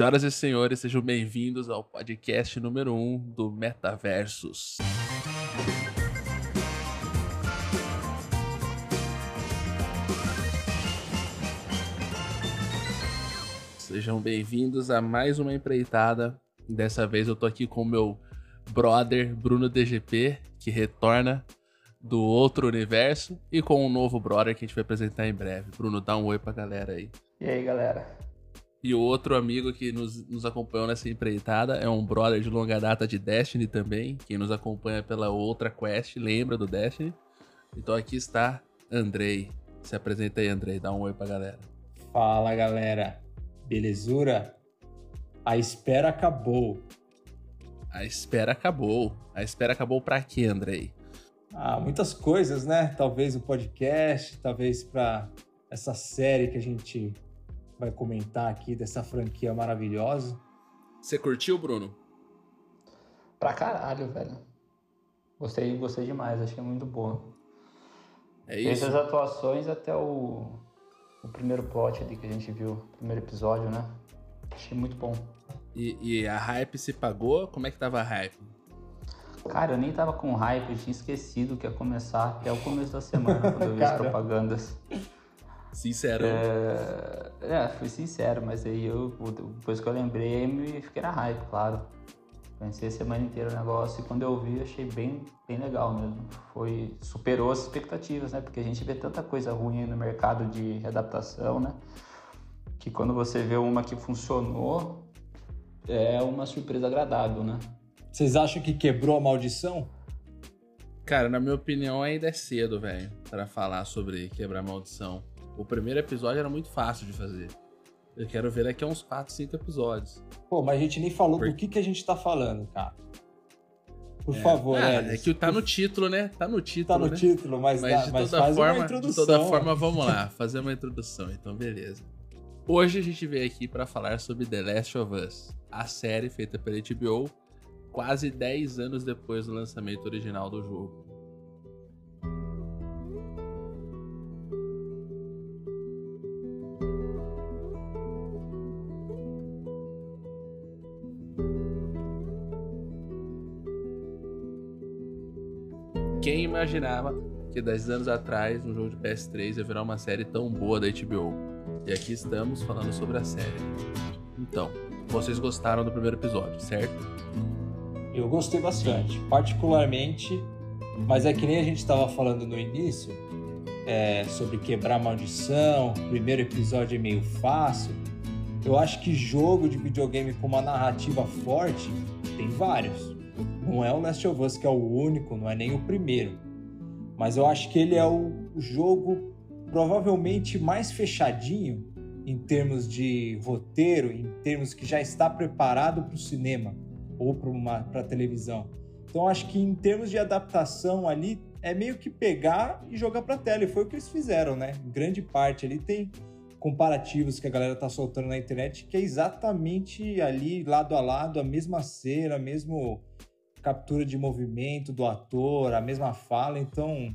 Senhoras e senhores, sejam bem-vindos ao podcast número 1 um do Metaversus. Sejam bem-vindos a mais uma empreitada. Dessa vez eu tô aqui com o meu brother Bruno DGP, que retorna do outro universo, e com um novo brother que a gente vai apresentar em breve. Bruno, dá um oi pra galera aí. E aí, galera? E o outro amigo que nos, nos acompanhou nessa empreitada é um brother de longa data de Destiny também. Quem nos acompanha pela outra quest lembra do Destiny. Então aqui está Andrei. Se apresenta aí, Andrei. Dá um oi pra galera. Fala, galera. Belezura? A espera acabou. A espera acabou. A espera acabou pra quê, Andrei? Ah, muitas coisas, né? Talvez o podcast, talvez para essa série que a gente vai comentar aqui dessa franquia maravilhosa. Você curtiu, Bruno? Pra caralho, velho. Gostei, gostei demais, achei muito boa. É Desde isso? as atuações até o, o primeiro plot ali que a gente viu, o primeiro episódio, né? Achei muito bom. E, e a hype se pagou? Como é que tava a hype? Cara, eu nem tava com hype, eu tinha esquecido que ia começar até o começo da semana, quando eu vi as propagandas. Sincero. É, é, fui sincero, mas aí eu, depois que eu lembrei, me fiquei na hype, claro. Pensei a semana inteira o negócio e quando eu vi, achei bem, bem legal mesmo. Foi, superou as expectativas, né? Porque a gente vê tanta coisa ruim aí no mercado de adaptação, né? Que quando você vê uma que funcionou, é uma surpresa agradável, né? Vocês acham que quebrou a maldição? Cara, na minha opinião, ainda é cedo, velho, pra falar sobre quebrar maldição. O primeiro episódio era muito fácil de fazer. Eu quero ver daqui a uns 4, 5 episódios. Pô, mas a gente nem falou do que, que a gente tá falando, cara. Por É. favor, ah, Elis. é que tá no título, né? Tá no título, Tá no né? título, mas, Mas, dá- de, mas toda forma, de toda forma, vamos lá, fazer uma introdução, então beleza. Hoje a gente veio aqui pra falar sobre The Last of Us, a série feita pela HBO quase 10 anos depois do lançamento original do jogo. Imaginava que 10 anos atrás um jogo de PS3 ia virar uma série tão boa da HBO? E aqui estamos falando sobre a série. Então, vocês gostaram do primeiro episódio, certo? Eu gostei bastante, particularmente, mas é que nem a gente estava falando no início, é, sobre quebrar maldição, o primeiro episódio é meio fácil. Eu acho que jogo de videogame com uma narrativa forte tem vários. Não é o Last of Us que é o único, não é nem o primeiro. Mas eu acho que ele é o jogo provavelmente mais fechadinho em termos de roteiro, em termos que já está preparado para o cinema ou para a televisão. Então acho que em termos de adaptação ali é meio que pegar e jogar para tela. E foi o que eles fizeram, né? Grande parte ali tem comparativos que a galera tá soltando na internet que é exatamente ali lado a lado a mesma cena, a mesma captura de movimento do ator, a mesma fala. Então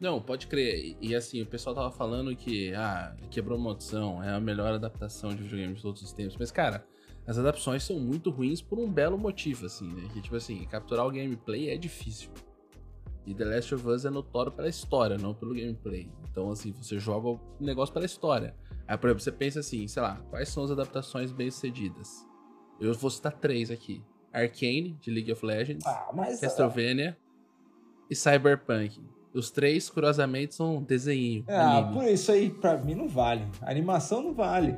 Não, pode crer. E, assim, o pessoal tava falando que, ah, quebrou maldição, é a melhor adaptação de videogame de todos os tempos. Mas, cara, as adaptações são muito ruins por um belo motivo, assim, né? Que, tipo assim, capturar o gameplay é difícil. E The Last of Us é notório pela história, não pelo gameplay. Então, assim, você joga o negócio pela história. Aí, por exemplo, você pensa assim, sei lá, quais são as adaptações bem-sucedidas? Eu vou citar três aqui. Arcane, de League of Legends. ah, mas Castlevania e Cyberpunk. Os três, curiosamente, são desenho. ah, anime. por isso aí pra mim não vale. A animação não vale.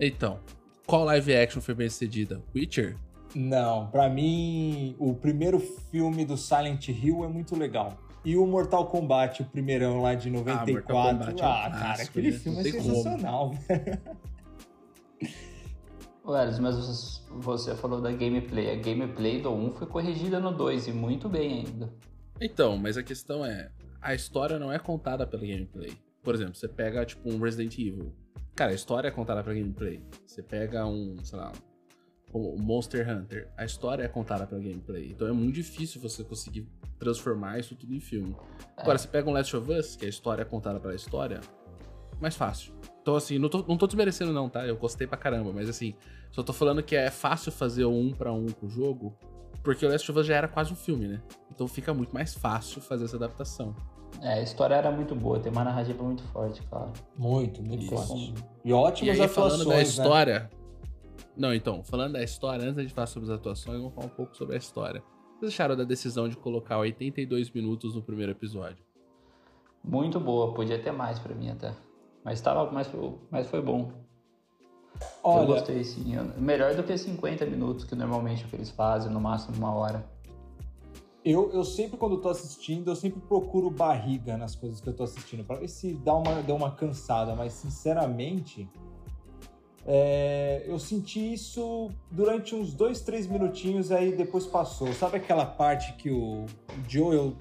Então, qual live action foi bem sucedida? Witcher? Não, pra mim o primeiro filme do Silent Hill é muito legal. E o Mortal Kombat, o primeirão lá de 94. Mortal Kombat é um ah, cara, clássico, aquele né? filme é sensacional. Ô, Elis, mas você falou da gameplay. A gameplay do 1 foi corrigida no 2 e muito bem ainda. Então, mas a questão é, a história não é contada pela gameplay. Por exemplo, você pega, tipo, um Resident Evil. Cara, a história é contada pela gameplay. Você pega um, sei lá, um Monster Hunter. A história é contada pela gameplay. Então é muito difícil você conseguir transformar isso tudo em filme. Agora, você pega um Last of Us, que a história é contada pela história. mais fácil. Então, assim, não tô, não tô desmerecendo, não, tá? Eu gostei pra caramba, mas assim, só tô falando que é fácil fazer o um para um com o jogo, porque o Last of Us já era quase um filme, né? Então fica muito mais fácil fazer essa adaptação. É, a história era muito boa, tem uma narrativa muito forte, claro. Muito, muito Isso. forte. E ótimas e aí, atuações, falando da né? história. Não, então, falando da história, antes de falar sobre as atuações, vamos falar um pouco sobre a história. O que vocês acharam da decisão de colocar 82 minutos no primeiro episódio? Muito boa, podia ter mais pra mim até. Mas, tava, mas, mas foi bom. eu Olha, gostei sim. Eu- Melhor do que 50 minutos, que normalmente é o que eles fazem, no máximo uma hora. eu, eu sempre, quando tô assistindo, eu sempre procuro barriga nas coisas que eu tô assistindo, pra ver se dá uma, dá uma cansada, mas sinceramente, é, eu senti isso durante uns dois, três minutinhos, aí depois passou. Sabe aquela parte que o Joel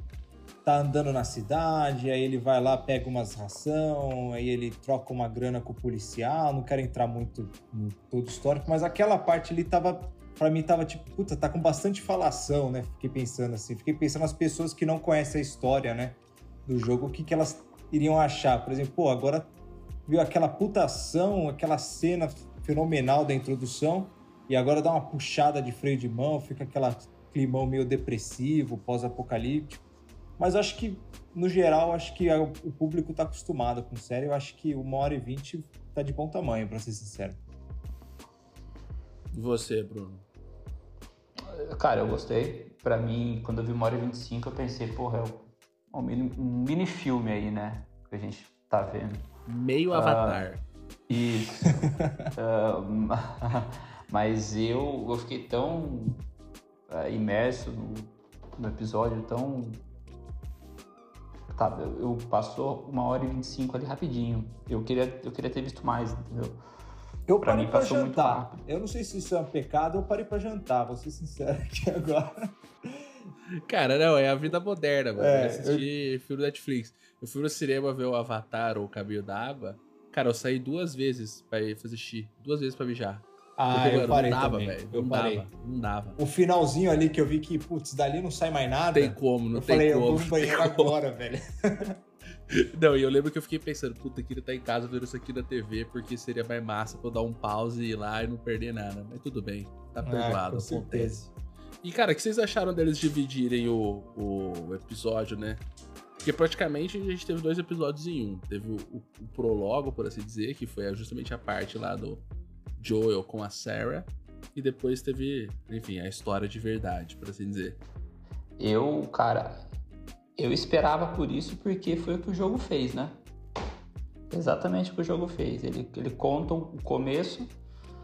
tá andando na cidade, aí ele vai lá, pega umas ração, aí ele troca uma grana com o policial, não quero entrar muito no todo histórico, mas aquela parte ali tava Pra mim tava tipo, puta, tá com bastante falação, né? Fiquei pensando assim, fiquei pensando nas pessoas que não conhecem a história, né? Do jogo, o que, que elas iriam achar. Por exemplo, pô, agora viu aquela putação, aquela cena fenomenal da introdução, e agora dá uma puxada de freio de mão, fica aquela climão meio depressivo, pós-apocalíptico. Mas eu acho que, no geral, acho que o público tá acostumado com série. Eu acho que uma hora e vinte tá de bom tamanho, pra ser sincero. E você, Bruno? Cara, eu gostei. Pra mim, quando eu vi uma hora e 25, eu pensei, porra, é um mini, um mini filme aí, né? Que a gente tá vendo. Meio Ah. Avatar. Isso. Ah, mas eu, eu fiquei tão ah, imerso no, no episódio, tão. Tá, eu, eu passou uma hora e 25 ali rapidinho. Eu queria, eu queria ter visto mais, entendeu? Eu Pra parei mim pra passou muito jantar. rápido. Eu não sei se isso é um pecado, eu parei pra jantar, vou ser sincero aqui agora. Cara, não, é a vida moderna, mano. É, assistir filme do Netflix. Eu fui no cinema ver o Avatar ou o Caminho da Água. Cara, eu saí duas vezes pra ir fazer xixi. Duas vezes pra mijar. Ah, Porque, eu mano, parei não dava, também. velho. Eu Não parei. dava, não dava. O finalzinho ali que eu vi que, putz, dali não sai mais nada. Tem como, não eu tem falei, como. eu vou no banheiro como. agora, velho. Não, e eu lembro que eu fiquei pensando, puta, eu queria estar em casa vendo isso aqui na TV, porque seria mais massa pra eu dar um pause e ir lá e não perder nada. Mas tudo bem, tá Ah, perdoado, certeza. acontece. E, cara, o que vocês acharam deles dividirem o, o episódio, né? Porque praticamente a gente teve dois episódios em um. Teve o, o- o prólogo, por assim dizer, que foi justamente a parte lá do Joel com a Sarah. E depois teve, enfim, a história de verdade, por assim dizer. Eu, cara, eu esperava por isso porque foi o que o jogo fez, né? Exatamente o que o jogo fez. Ele, ele conta o começo,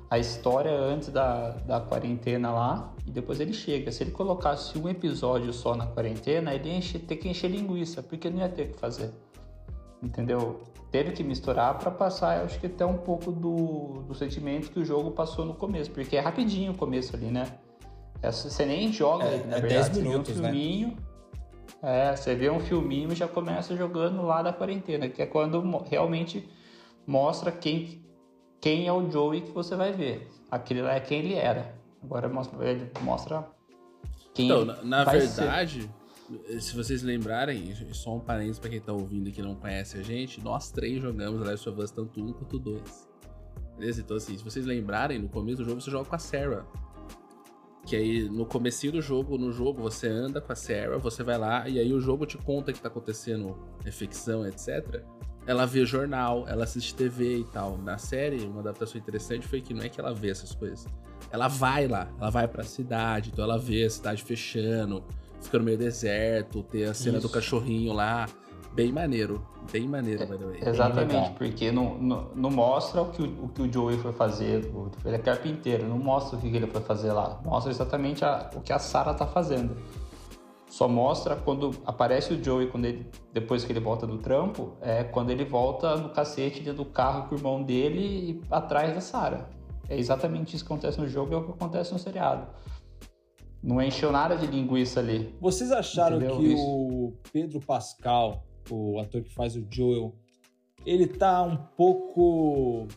a história antes da, da quarentena lá, e depois ele chega. Se ele colocasse um episódio só na quarentena, ele ia encher- ter que encher linguiça, porque não ia ter o que fazer. Entendeu? Teve que misturar pra passar, eu acho que até um pouco do, do sentimento que o jogo passou no começo, porque é rapidinho o começo ali, né? É, Você nem joga, É, na é verdade. 10 Você vê minutos, um né? filminho, É, você vê um filminho e já começa jogando lá da quarentena, que é quando realmente mostra quem, quem é o Joey que você vai ver. Aquele lá é quem ele era. Agora mostra, ele mostra quem Então, na, na vai ser. Se vocês lembrarem, só um parênteses pra quem tá ouvindo e que não conhece a gente, nós três jogamos Last of Us tanto um quanto dois. Beleza? Então, assim, se vocês lembrarem, no começo do jogo você joga com a Sarah. Que aí, no comecinho do jogo, no jogo, você anda com a Sarah, você vai lá, e aí o jogo te conta que tá acontecendo infecção, etc. Ela vê jornal, ela assiste TV e tal. Na série, uma adaptação interessante foi que não é que ela vê essas coisas. Ela vai lá, ela vai pra cidade, então ela vê a cidade fechando, fica no meio do deserto, tem a cena do Isso. cachorrinho lá. Bem maneiro, bem maneiro, by the way. Exatamente, porque não, não, não mostra o que o, o que o Joey foi fazer. Ele é carpinteiro, não mostra o que ele foi fazer lá. Mostra exatamente a- o que a Sarah tá fazendo. Só mostra quando aparece o Joey, quando ele, depois que ele volta do trampo, é quando ele volta no cacete dentro do carro com o irmão dele e atrás da Sarah. É exatamente isso que acontece no jogo e é o que acontece no seriado. Não encheu nada de linguiça ali. Vocês acharam Entendeu? que Isso. o Pedro Pascal, o ator que faz o Joel, ele tá um pouco,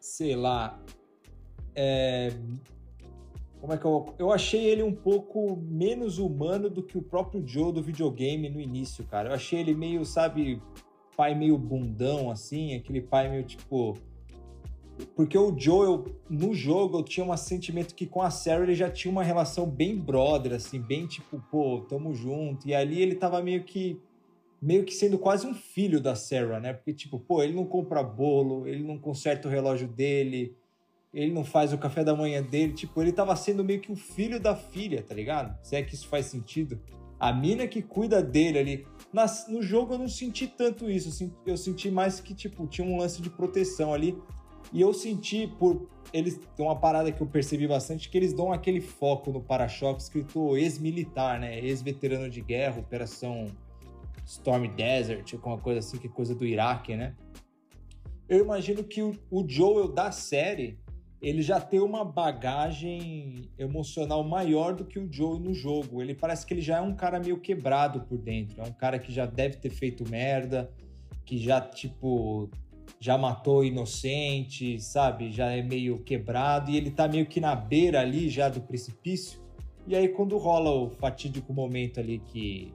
sei lá, é, como é que eu, eu achei ele um pouco menos humano do que o próprio Joe do videogame no início, cara. Eu achei ele meio, sabe, pai meio bundão, assim, aquele pai meio tipo. Porque o Joel, no jogo, eu tinha um sentimento que com a Sarah ele já tinha uma relação bem brother, assim, bem tipo, pô, tamo junto. E ali ele tava meio que. meio que sendo quase um filho da Sarah, né? Porque, tipo, pô, ele não compra bolo, ele não conserta o relógio dele, ele não faz o café da manhã dele. Tipo, ele tava sendo meio que o filho da filha, tá ligado? Se é que isso faz sentido. A mina que cuida dele ali. Nas, no jogo eu não senti tanto isso. Eu senti mais que, tipo, tinha um lance de proteção ali. E eu senti por. Eles tem uma parada que eu percebi bastante, que eles dão aquele foco no para-choque escrito ex-militar, né? Ex-veterano de guerra, operação Storm Desert, alguma coisa assim, que é coisa do Iraque, né? Eu imagino que o, o Joel da série ele já tem uma bagagem emocional maior do que o Joe no jogo. Ele parece que ele já é um cara meio quebrado por dentro. É um cara que já deve ter feito merda, que já, tipo, já matou inocente, sabe? Já é meio quebrado e ele tá meio que na beira ali já do precipício. E aí, quando rola o fatídico momento ali que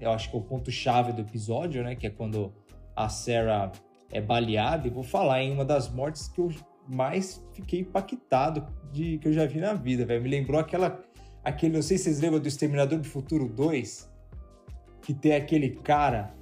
eu acho que é o ponto-chave do episódio, né? Que é quando a Sarah é baleada, e vou falar em uma das mortes que eu mais fiquei impactado de que eu já vi na vida, velho. Me lembrou aquela aquele, não sei se vocês lembram do Exterminador do Futuro 2, que tem aquele cara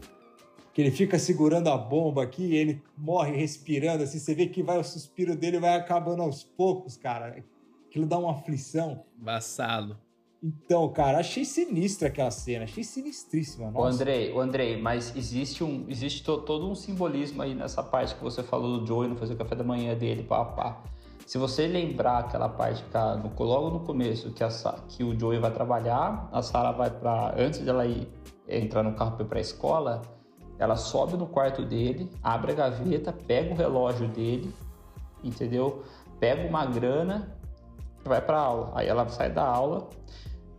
que ele fica segurando a bomba aqui e ele morre respirando, assim, você vê que vai o suspiro dele vai acabando aos poucos, cara. Aquilo dá uma aflição. Embaçado. Então, cara, achei sinistra aquela cena, achei sinistríssima. Nossa. O Andrei, o Andrei, mas existe um, existe to, todo um simbolismo aí nessa parte que você falou do Joey não fazer o café da manhã dele, pá, pá. Se você lembrar aquela parte que no, logo no começo que, a, que o Joey vai trabalhar, a Sarah vai para antes dela ir entrar no carro para a escola, ela sobe no quarto dele, abre a gaveta, pega o relógio dele, entendeu? Pega uma grana, vai para aula. Aí ela sai da aula,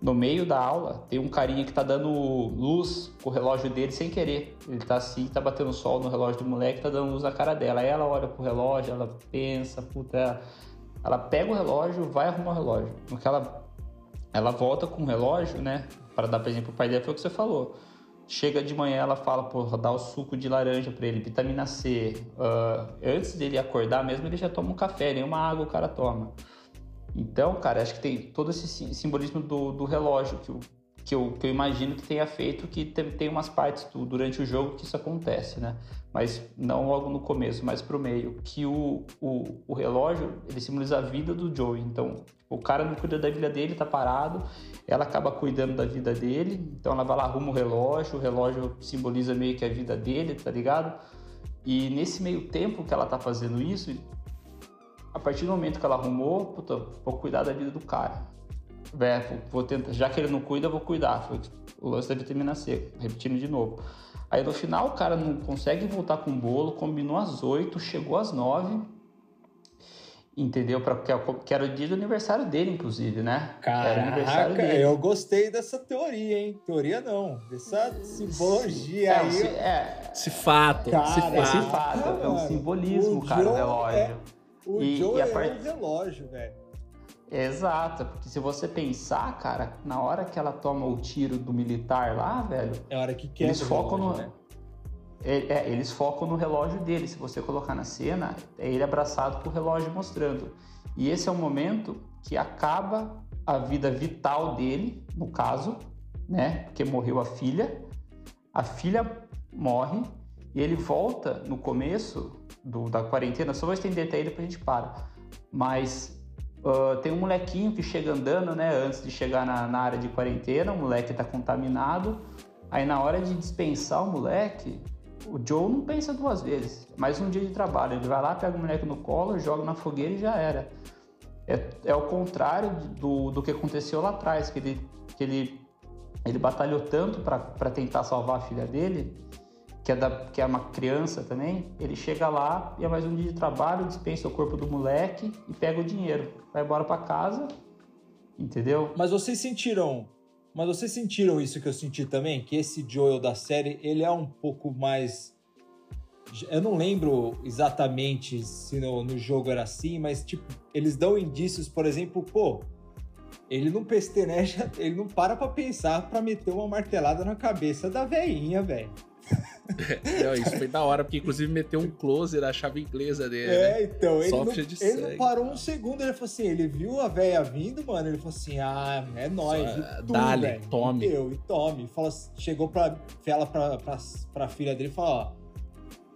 no meio da aula, tem um carinha que tá dando luz com o relógio dele sem querer. Ele tá assim, tá batendo sol no relógio do moleque, tá dando luz na cara dela. Aí ela olha pro relógio, ela pensa, puta. Ela pega o relógio, vai arrumar o relógio. No que ela, ela volta com o relógio, né? Para dar presente pro pai dela, foi o que você falou. Chega de manhã, ela fala, pô, dá o suco de laranja para ele, vitamina C. Uh, antes dele acordar mesmo, ele já toma um café, nem uma água o cara toma. Então, cara, acho que tem todo esse simbolismo do, do relógio que, eu, que, eu, que eu imagino que tenha feito, que tem, tem umas partes do, durante o jogo que isso acontece, né? Mas não logo no começo, mas pro meio. Que o, o, o relógio, ele simboliza a vida do Joey. Então, o cara não cuida da vida dele, tá parado, ela acaba cuidando da vida dele, então ela vai lá, arruma o relógio, o relógio simboliza meio que a vida dele, tá ligado? E nesse meio tempo que ela tá fazendo isso, a partir do momento que ela arrumou, puta, vou cuidar da vida do cara. É, vou tentar, já que ele não cuida, vou cuidar. Foi o lance da vitamina C, repetindo de novo. Aí no final o cara não consegue voltar com o bolo, combinou às 8, chegou às 9. Entendeu? Pra, que era o dia do aniversário dele, inclusive, né? Caraca, eu gostei dessa teoria, hein? Teoria não, dessa simbologia é, aí. É, esse fato. Cara, esse fato. É um simbolismo, cara, o relógio. É o e, Joe e é part... um relógio, velho. Exato, porque se você pensar, cara, na hora que ela toma o tiro do militar lá, velho. É a hora que quebra eles focam relógio, no. Né? É, é, eles focam no relógio dele. Se você colocar na cena, é ele abraçado com o relógio mostrando. E esse é o momento que acaba a vida vital dele, no caso, né? Porque morreu a filha. A filha morre e ele volta no começo do, da quarentena, só vou estender até ele pra gente parar. Mas uh, tem um molequinho que chega andando, né, antes de chegar na, na área de quarentena, o moleque tá contaminado. Aí na hora de dispensar o moleque, o Joe não pensa duas vezes. Mais um dia de trabalho, ele vai lá, pega o moleque no colo, joga na fogueira e já era. É, é o contrário do, do que aconteceu lá atrás, que ele, que ele, ele batalhou tanto para tentar salvar a filha dele que é, da, que é uma criança também, ele chega lá e é mais um dia de trabalho, dispensa o corpo do moleque e pega o dinheiro. Vai embora para casa, entendeu? Mas vocês sentiram. Mas vocês sentiram isso que eu senti também? Que esse Joel da série, ele é um pouco mais. Eu não lembro exatamente se no, no jogo era assim, mas tipo, eles dão indícios, por exemplo, pô, ele não pesteneja, ele não para pra pensar pra meter uma martelada na cabeça da veinha, velho. não, isso foi da hora, porque inclusive meteu um closer a chave inglesa dele. É, né? então, ele, não, ele não parou um segundo, ele falou assim, ele viu a véia vindo, mano, ele falou assim, ah, é nóis, Só, tu, dale, tome. E deu, e tome. Fala, chegou pra, fala pra, pra, pra filha dele e falou, ó,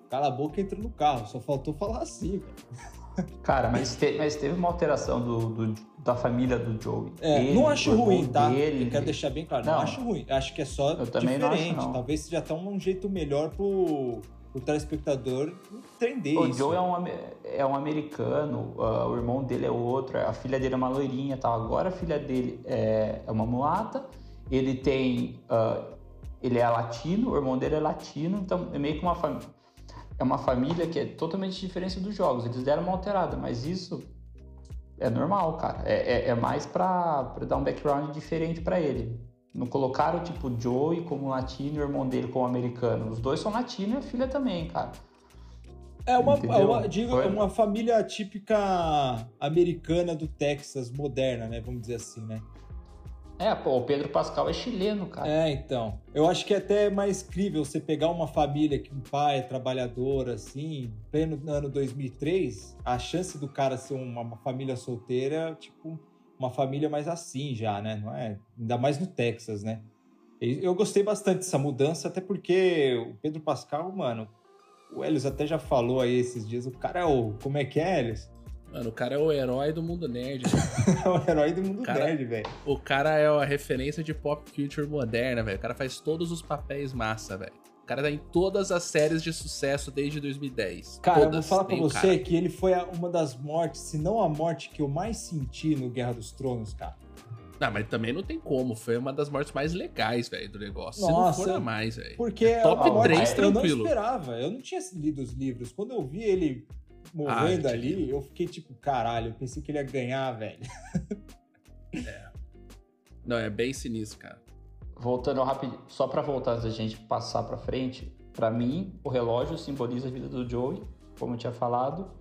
cala a boca e entra no carro, só faltou falar assim, velho. Cara, mas, te- mas teve uma alteração do, do- da família do Joey. É, Ele, não acho o ruim, tá? Dele, Eu quero deixar bem claro, não, Não. acho ruim. Acho que é só Eu também não acho, diferente. não. Talvez seja até um jeito melhor pro, pro telespectador entender O isso. Joe é um, é um americano, ah, o irmão dele é outro, a filha dele é uma loirinha e tal. Agora a filha dele é, é uma mulata, ele tem. ah, ele é latino, o irmão dele é latino, então é meio que uma família. É uma família que é totalmente diferente dos jogos. Eles deram uma alterada, mas isso é normal, cara. É, é- é mais pra, pra dar um background diferente pra ele. Não colocaram, tipo, Joey como latino e o irmão dele como americano. Os dois são latinos e a filha também, cara. É uma, é uma, digo, é uma família típica americana do Texas, moderna, né? Vamos dizer assim, né? É, pô, o Pedro Pascal é chileno, cara. É, então. Eu acho que é até mais crível você pegar uma família que um pai é trabalhador, assim, pleno ano 2003, a chance do cara ser uma, uma família solteira, tipo, uma família mais assim já, né? Não é? Ainda mais no Texas, né? Eu gostei bastante dessa mudança, até porque o Pedro Pascal, mano, o Helios até já falou aí esses dias, o cara é o. Como é que é, Helios? Mano, o cara é o herói do mundo nerd. né? É o herói do mundo Cara, nerd, velho. o cara é a referência de pop culture moderna, velho. O cara faz todos os papéis massa, velho. O cara tá em todas as séries de sucesso desde 2010. Cara, eu vou todas falar pra você cara. que ele foi uma das mortes, se não a morte que eu mais senti no Guerra dos Tronos, cara. Não, mas também não tem como. Foi uma das mortes mais legais, velho, do negócio. Nossa, Se não for a mais, velho. Porque É top a morte, três, eu não tranquilo. esperava, eu não tinha lido os livros. Quando eu vi ele morrendo Ah, ali, eu fiquei tipo, caralho, eu pensei que ele ia ganhar, velho. Não, é bem sinistro, cara. Voltando rapidinho, só pra voltar antes da gente passar pra frente, pra mim, o relógio simboliza a vida do Joey, como eu tinha falado.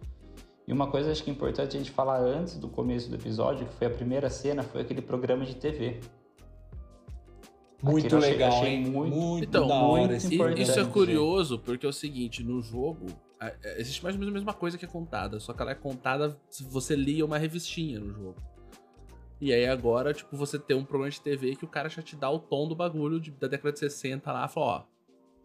E uma coisa acho que é importante a gente falar antes do começo do episódio, que foi a primeira cena, foi aquele programa de TV. Muito achei- legal, achei hein? muito- Muito, Então, da muito hora importante. isso é curioso, porque é o seguinte, no jogo, a- a- existe mais ou menos a mesma coisa que é contada, só que ela é contada se você lia uma revistinha no jogo. E aí agora, tipo, você tem um programa de TV que o cara já te dá o tom do bagulho de- da década de 60 lá, fala, ó,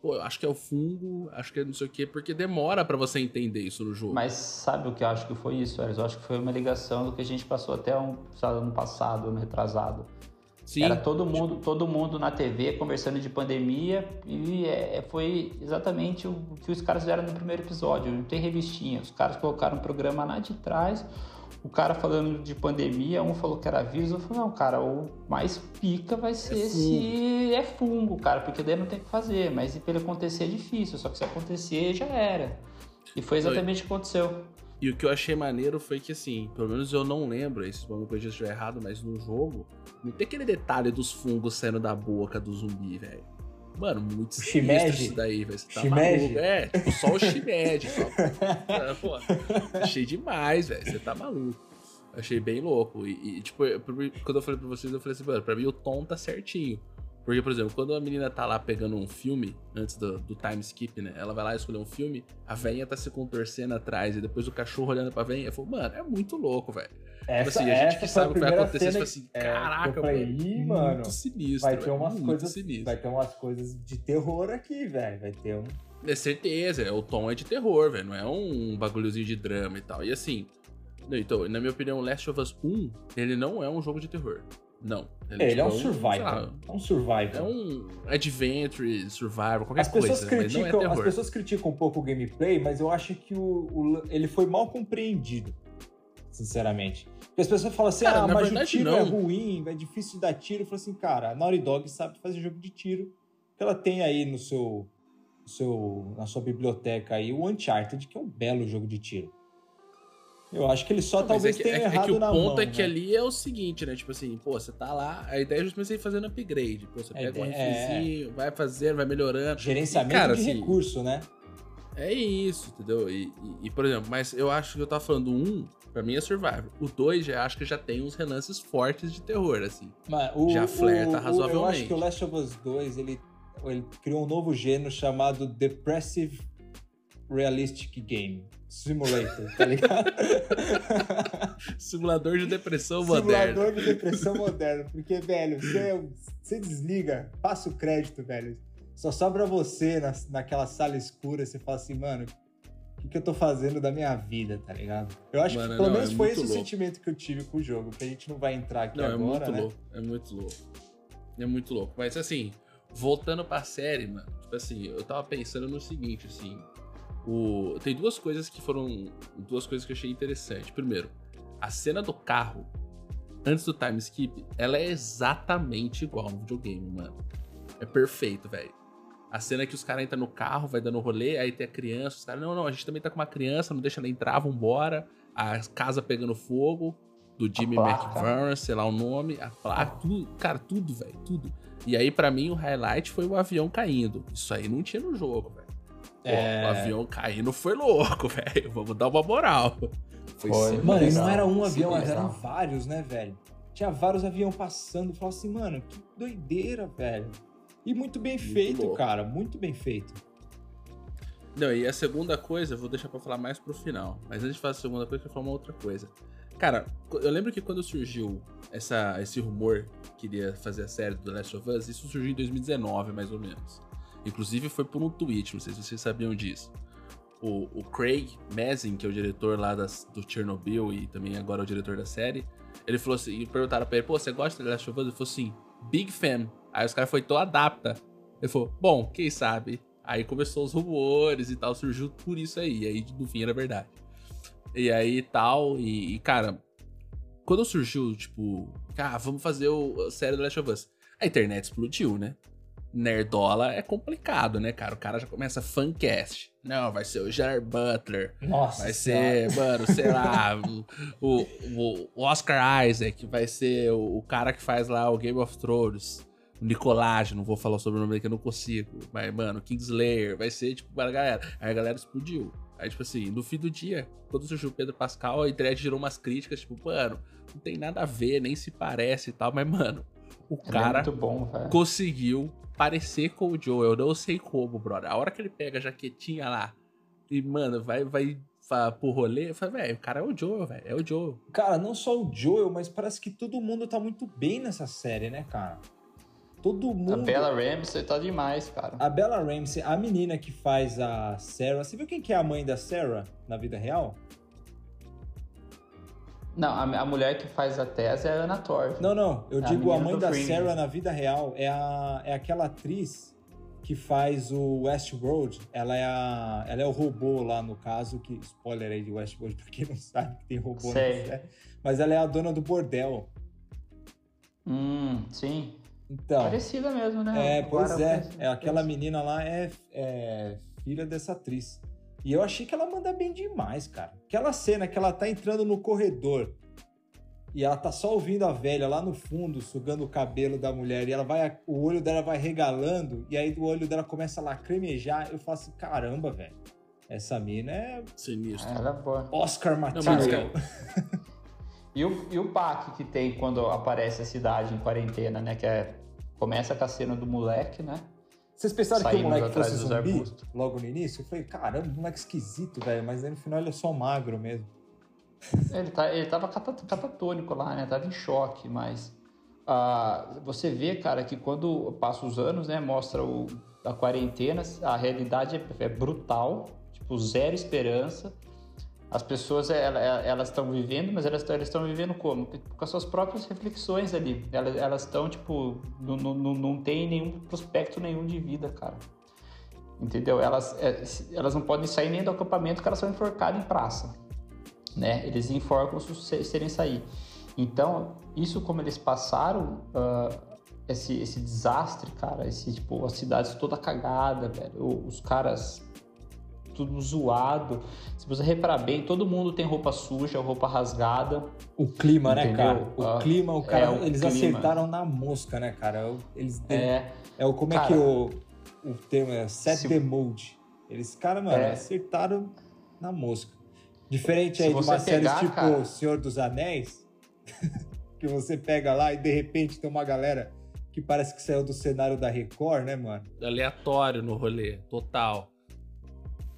pô, eu acho que é o fungo, acho que é não sei o quê, porque demora pra você entender isso no jogo. Mas sabe o que eu acho que foi isso, Elis? Eu acho que foi uma ligação do que a gente passou até um, sabe, ano passado, ano retrasado. Sim, Era todo mundo, todo mundo na TV conversando de pandemia e é, foi exatamente o que os caras fizeram no primeiro episódio. Não tem revistinha. Os caras colocaram um programa lá de trás, o cara falando de pandemia, um falou que era vírus, eu falei, não, cara, o mais pica vai ser fungo. se é fungo, cara, porque daí não tem o que fazer. Mas e pra ele acontecer é difícil, só que se acontecer já era. E foi exatamente o que aconteceu. E o que eu achei maneiro foi que, assim, pelo menos eu não lembro, corrija se eu estiver errado, mas no jogo, não tem aquele detalhe dos fungos saindo da boca do zumbi, velho. Mano, muito sinistro isso daí, velho. Você tá Shimeji? maluco. É, tipo, só o shimeji. só. É, Pô, achei demais, velho. Você tá maluco. Achei bem louco. E, e, tipo, eu- quando eu falei pra vocês, eu falei assim, mano, pra mim o tom tá certinho. Porque, por exemplo, quando a menina tá lá pegando um filme, antes do, do time skip, né? Ela vai lá escolher um filme, a velhinha tá se contorcendo atrás, e depois o cachorro olhando pra velhinha, eu falo, mano, é muito louco, velho. Tipo assim, a gente que sabe o que vai acontecer, fala assim, é, caraca, falei, mano, Ih, muito mano, sinistro, vai ter umas coisas, sinistro. vai ter umas coisas de terror aqui, velho. Vai ter um É certeza, é, o tom é de terror, velho. Não é um bagulhozinho de drama e tal. E assim, então, na minha opinião, Last of Us 1, ele não é um jogo de terror. Não. É, ele é um tipo, sei survival. É um survival. É um adventure, survival, qualquer As pessoas, coisa, é criticam, as terror. pessoas criticam um pouco o gameplay, mas eu acho que o, o- ele foi mal compreendido, sinceramente. Porque as pessoas falam assim, Cara, ah, mas o tiro é não. ruim, é difícil de dar tiro. Eu falo assim, cara, a Naughty Dog sabe fazer jogo de tiro. Que ela tem aí no seu, no seu, na sua biblioteca aí o Uncharted, que é um belo jogo de tiro. Eu acho que ele só Não, mas talvez é que, tenha é, é errado que o na ponto mão, é que né? ali é o seguinte, né? Tipo assim, pô, você tá lá, a ideia é justamente você ir fazendo upgrade. Pô, você A pega um é. riflezinho, vai fazendo, vai melhorando. Gerenciamento E, cara, de assim, recurso, né? É isso, entendeu? E, e- e, por exemplo, mas eu acho que eu tava falando um, pra mim é survival. O dois já acho que já tem uns relances fortes de terror, assim. Mas o, Já flerta o- o- Eu acho razoavelmente. que o Last of Us 2, ele. ele criou um novo gênero chamado Depressive Realistic Game. Simulator, tá ligado? Simulador de depressão moderna. Simulador de depressão moderna. Porque, velho, você, você desliga, passa o crédito, velho. Só sobra você na, naquela sala escura, você fala assim, mano, o que, que eu tô fazendo da minha vida, tá ligado? Eu acho mano, que pelo não, menos é foi esse louco. o sentimento que eu tive com o jogo, que a gente não vai entrar aqui não, agora, é muito né? louco, é muito louco. É muito louco. Mas assim, voltando pra série, mano, tipo assim, eu tava pensando no seguinte, assim, o... Tem duas coisas que foram. Duas coisas que eu achei interessante. Primeiro, a cena do carro, antes do time skip, ela é exatamente igual no videogame, mano. É perfeito, velho. A cena que os caras entram no carro, vai dando rolê, aí tem a criança, os caras, não, não, a gente também tá com uma criança, não deixa ela entrar, vambora. A casa pegando fogo, do Jimmy McVern, sei lá o nome, a placa, tudo, cara, tudo, velho, tudo. E aí, para mim, o highlight foi o avião caindo. Isso aí não tinha no jogo, É... O avião caindo foi louco, velho. Vamos dar uma moral. Foi, foi. Mano, e não era um avião, mas eram vários, né, velho? Tinha vários aviões passando. Falava assim, mano, que doideira, velho. E muito bem muito feito, louco. cara. Muito bem feito. Não, e a segunda coisa, eu vou deixar pra falar mais pro final. Mas antes de falar a segunda coisa, eu quero falar uma outra coisa. Cara, eu lembro que quando surgiu essa, esse rumor que iria fazer a série do The Last of Us, isso surgiu em 2019, mais ou menos. Inclusive foi por um tweet, não sei se vocês sabiam disso. O, o Craig Mazin, que é o diretor lá das, do Chernobyl e também agora é o diretor da série, ele falou assim, e perguntaram pra ele, pô, você gosta de Last of Us? Ele falou assim, big fan. Aí os caras foi, tô adapta. Ele falou, bom, quem sabe? Aí começou os rumores e tal, surgiu por isso aí. E aí, no fim, era verdade. E aí tal, e, e cara, quando surgiu, tipo, ah, vamos fazer o, a série do Last of Us, a internet explodiu, né? Nerdola é complicado, né, cara? O cara já começa fancast. Não, vai ser o Gerard Butler. Nossa. Vai ser, mano, sei lá, o, o, o, Oscar Isaac. Vai ser o, o, cara que faz lá o Game of Thrones. O Nicolage, não vou falar sobre o nome dele que eu não consigo. Mas, mano, Kingslayer. Vai ser, tipo, a galera. Aí a galera explodiu. Aí, tipo assim, no fim do dia, quando surgiu o Pedro Pascal, a internet gerou umas críticas, tipo, mano, não tem nada a ver, nem se parece e tal, mas, mano, o é cara bom, conseguiu parecer com o Joe. Eu não sei como, brother. A hora que ele pega a jaquetinha lá e, mano, vai, vai pro rolê, eu falo, velho, o cara é o Joel, velho. É o Joel. Cara, não só o Joel, mas parece que todo mundo tá muito bem nessa série, né, cara? Todo mundo. A Bella Ramsey tá demais, cara. A Bella Ramsey, a menina que faz a Sarah. Você viu quem que é a mãe da Sarah na vida real? Não, a, a, mulher que faz a Tessa é a Anna Torv. Não, não. Eu é digo a, a mãe da Fringe. Sarah na vida real. É, a, é aquela atriz que faz o Westworld. Ela é, a, ela é o robô lá, no caso. que Spoiler aí de Westworld, pra quem não sabe que tem robô Sei. na série. Mas ela é a dona do bordel. Hum, sim. Então, Parecida mesmo, né? É, pois é. é aquela menina lá é, é filha dessa atriz. E eu achei que ela manda bem demais, cara. Aquela cena que ela tá entrando no corredor e ela tá só ouvindo a velha lá no fundo, sugando o cabelo da mulher, e ela vai, o olho dela vai regalando, e aí o olho dela começa a lacrimejar. Eu falo assim: caramba, velho, essa mina é. Sinistro. Ela é boa. Oscar Material. E o, e o pack que tem quando aparece a cidade em quarentena, né? Que é. Começa com a cena do moleque, né? Vocês pensaram que o moleque fosse zumbi arbustos. logo no início? Eu falei, caramba, moleque esquisito, velho. Mas aí no final ele é só magro mesmo. Ele, tá, ele tava catatônico lá, né? Tava em choque, mas... Uh, você vê, cara, que quando passa os anos, né? Mostra o, a quarentena, a realidade é, é brutal. Tipo, zero esperança as pessoas elas estão vivendo, mas elas estão vivendo como? Com as suas próprias reflexões ali. Elas estão, tipo, não, não, não tem nenhum prospecto nenhum de vida, cara. Entendeu? Elas, é, elas não podem sair nem do acampamento que elas são enforcadas em praça. Né? Eles enforcam se serem sair. Então, isso como eles passaram, uh, esse, esse desastre, cara, esse, tipo, a cidade toda cagada, velho. Os caras tudo zoado. Se você reparar bem, todo mundo tem roupa suja, roupa rasgada. O clima, né, entendeu? né, cara? O ah, clima, o cara, é, o eles clima. acertaram na mosca, né, cara? Eles é, é o como cara, é que o, o termo é set se, the mood. Eles, cara, mano, é, acertaram na mosca. Diferente aí de uma série tipo cara, Senhor dos Anéis, que você pega lá e de repente tem uma galera que parece que saiu do cenário da Record, né, mano? Aleatório no rolê, total.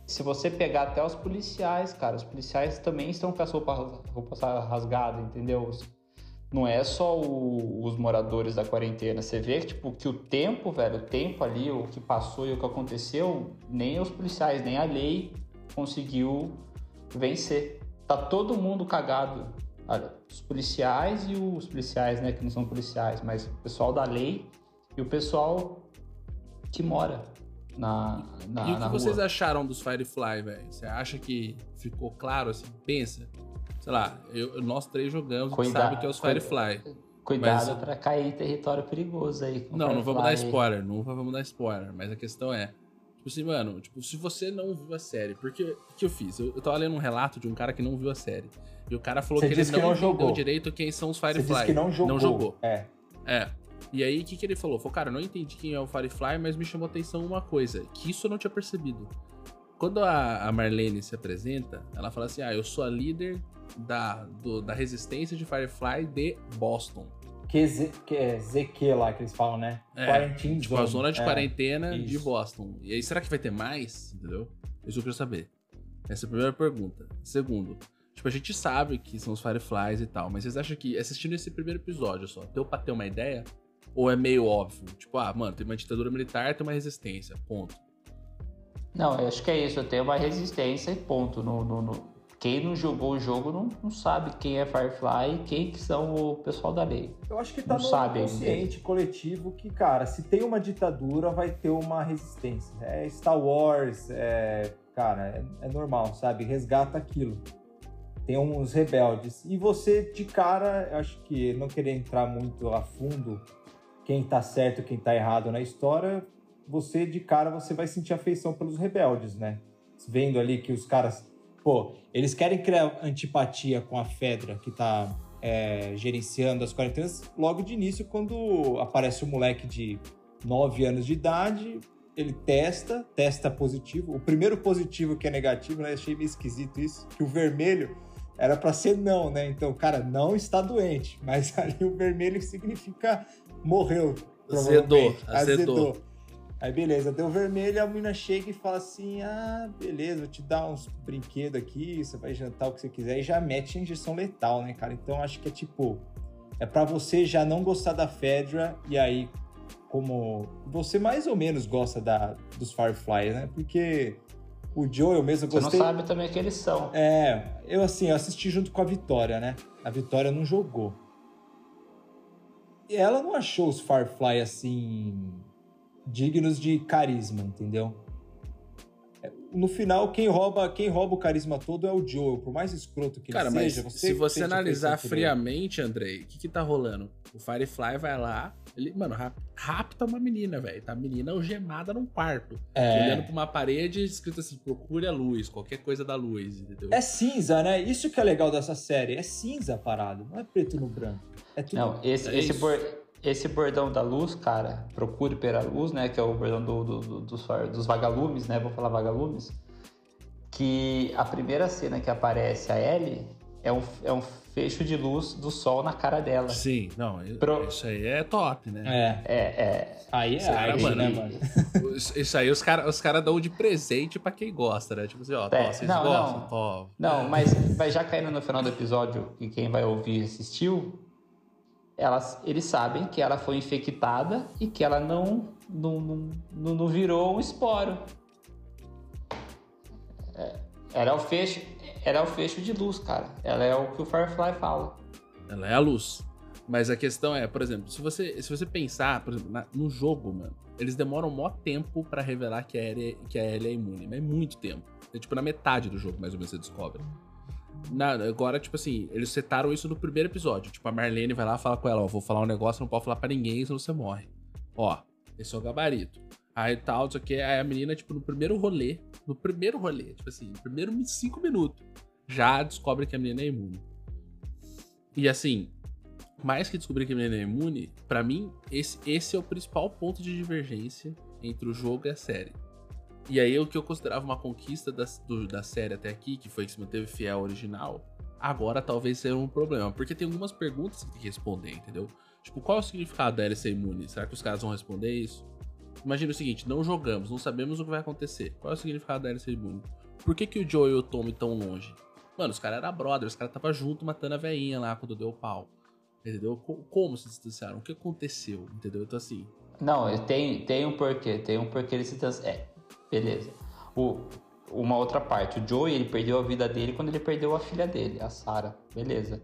Se você pegar até os policiais, cara, os policiais também estão com a roupa, rasgada, entendeu? Não é só o, os moradores da quarentena. Você vê tipo, que o tempo, velho, o tempo ali, o que passou e o que aconteceu, nem os policiais, nem a lei conseguiu vencer. Tá todo mundo cagado. Os policiais e os policiais, né, que não são policiais, mas o pessoal da lei e o pessoal que mora na, na E o que vocês rua. acharam dos Firefly, velho? Você acha que ficou claro, assim, pensa? Sei lá, eu, nós três jogamos, Cuidado- sabe que é os Firefly. Cuidado mas- pra cair em território perigoso aí. Não, não vamos dar Firefly. spoiler, não vamos dar spoiler, mas a questão é, tipo assim, mano, tipo, se você não viu a série, porque o que eu fiz? Eu, eu tava lendo um relato de um cara que não viu a série. E o cara falou Você que ele que não, não entendeu jogou. direito quem são os Você Firefly. disse que não jogou. Não jogou. É. É. E aí, o que, que ele falou? Falou, cara, eu não entendi quem é o Firefly, mas me chamou atenção uma coisa, que isso eu não tinha percebido. Quando a, a Marlene se apresenta, ela fala assim: ah, eu sou a líder da, do- da resistência de Firefly de Boston. QZ, que é ZQ lá que eles falam, né? É, Quarantine Tipo, a zona de é. quarentena de isso. Boston. E aí, será que vai ter mais? Entendeu? Isso eu quero saber. Essa é a primeira pergunta. Segundo, tipo, a gente sabe que são os Fireflies e tal, mas vocês acham que assistindo esse primeiro episódio só, deu pra ter uma ideia? Ou é meio óbvio? Tipo, ah, mano, tem uma ditadura militar, tem uma resistência. Ponto. Não, eu acho que é isso. Eu tenho uma resistência e ponto. No, no- no- Quem não jogou o jogo não, não sabe quem é Firefly e quem que são o pessoal da lei. Eu acho que tá Não no sabe consciente coletivo que, cara, se tem uma ditadura, vai ter uma resistência. É Star Wars, é. Cara, é, é normal, sabe? Resgata aquilo. Tem uns rebeldes. E você, de cara, eu acho que não querer entrar muito a fundo quem tá certo quem tá errado na história, você, de cara, você vai sentir afeição pelos rebeldes, né? Vendo ali que os caras. Pô, eles querem criar antipatia com a Fedra, que tá é, gerenciando as quarentenas logo de início, quando aparece um moleque de 9 anos de idade, ele testa, testa positivo. O primeiro positivo que é negativo, né? Achei meio esquisito isso, que o vermelho era para ser não, né? Então, cara não está doente, mas ali o vermelho significa morreu. Azedou, provavelmente. azedou. Aí beleza, deu vermelho, a menina chega e fala assim: ah, beleza, vou te dar uns brinquedos aqui, você vai jantar o que você quiser, e já mete a injeção letal, né, cara? Então acho que é tipo, é pra você já não gostar da Fedra, e aí, como você mais ou menos gosta da, dos Fireflies, né? Porque o Joe eu mesmo Você gostei. não sabe também que eles são. É, eu assim, eu assisti junto com a Vitória, né? A Vitória não jogou. E ela não achou os Firefly assim dignos de carisma, entendeu? No final, quem rouba, quem rouba o carisma todo é o Joel, por mais escroto que Cara, ele mas seja. se você analisar por friamente, Andrei, o que que tá rolando? O Firefly vai lá, ele, mano, rap- rapta uma menina, velho. Tá a menina algemada num quarto. Olhando é, pra uma parede escrito assim, procure a luz, qualquer coisa da luz, entendeu? é cinza, né? Isso que é legal dessa série, é cinza a parada, não é preto no branco. É tudo Não, esse, É esse, isso. Esse bordão da luz, cara, procure pela luz, né? Que é o bordão do, do- do- dos, dos vagalumes, né? Vou falar vagalumes. Que a primeira cena que aparece a Ellie é um, é um fecho de luz do sol na cara dela. Sim, não, Pro- isso aí é top, né? É, É, é. aí é cara, arte, mano, né, mano? Isso isso aí os caras os cara dão de presente pra quem gosta, né? Tipo assim, ó, É, tó, vocês não, gostam? não. Tó. Não, mas, mas já caindo no final do episódio, e quem vai ouvir assistiu, elas, eles sabem que ela foi infectada e que ela não, não, não, não, virou um esporo. É, Ela é o fecho, ela é o fecho de luz, cara. Ela é o que o Firefly fala. Ela é a luz. Mas a questão é, por exemplo, se você, se você pensar, por exemplo, na- no jogo, mano, eles demoram mó tempo pra revelar que a Ellie, que a Ellie é imune. Mas é muito tempo. É tipo na metade do jogo, mais ou menos, você descobre. Na- agora, tipo assim, eles setaram isso no primeiro episódio. Tipo, a Marlene vai lá fala com ela, ó, vou falar um negócio, não pode falar pra ninguém, senão você morre. Ó, esse é o gabarito. Aí tal, não sei o que, aí a menina, tipo, no primeiro rolê, no primeiro rolê, tipo assim, no primeiro cinco minutos, já descobre que a menina é imune. E assim, mais que descobrir que a menina é imune, pra mim, esse, esse é o principal ponto de divergência entre o jogo e a série. E aí, o que eu considerava uma conquista da, do- da série até aqui, que foi que se manteve fiel ao original, agora talvez seja um problema. Porque tem algumas perguntas que tem que responder, entendeu? Tipo, qual é o significado da LC imune? Será que os caras vão responder isso? Imagina o seguinte, não jogamos, não sabemos o que vai acontecer. Qual é o significado da LC imune? Por que, que o Joe e o Tommy tão longe? Mano, os caras eram brothers, os caras estavam junto matando a veinha lá quando deu o pau. Entendeu? Como se distanciaram? O que aconteceu? Entendeu? Então assim. Não, tem, tem um porquê, tem um porquê eles se distanciaram. É, beleza. O, uma outra parte, o Joey ele perdeu a vida dele quando ele perdeu a filha dele, a Sarah. Beleza.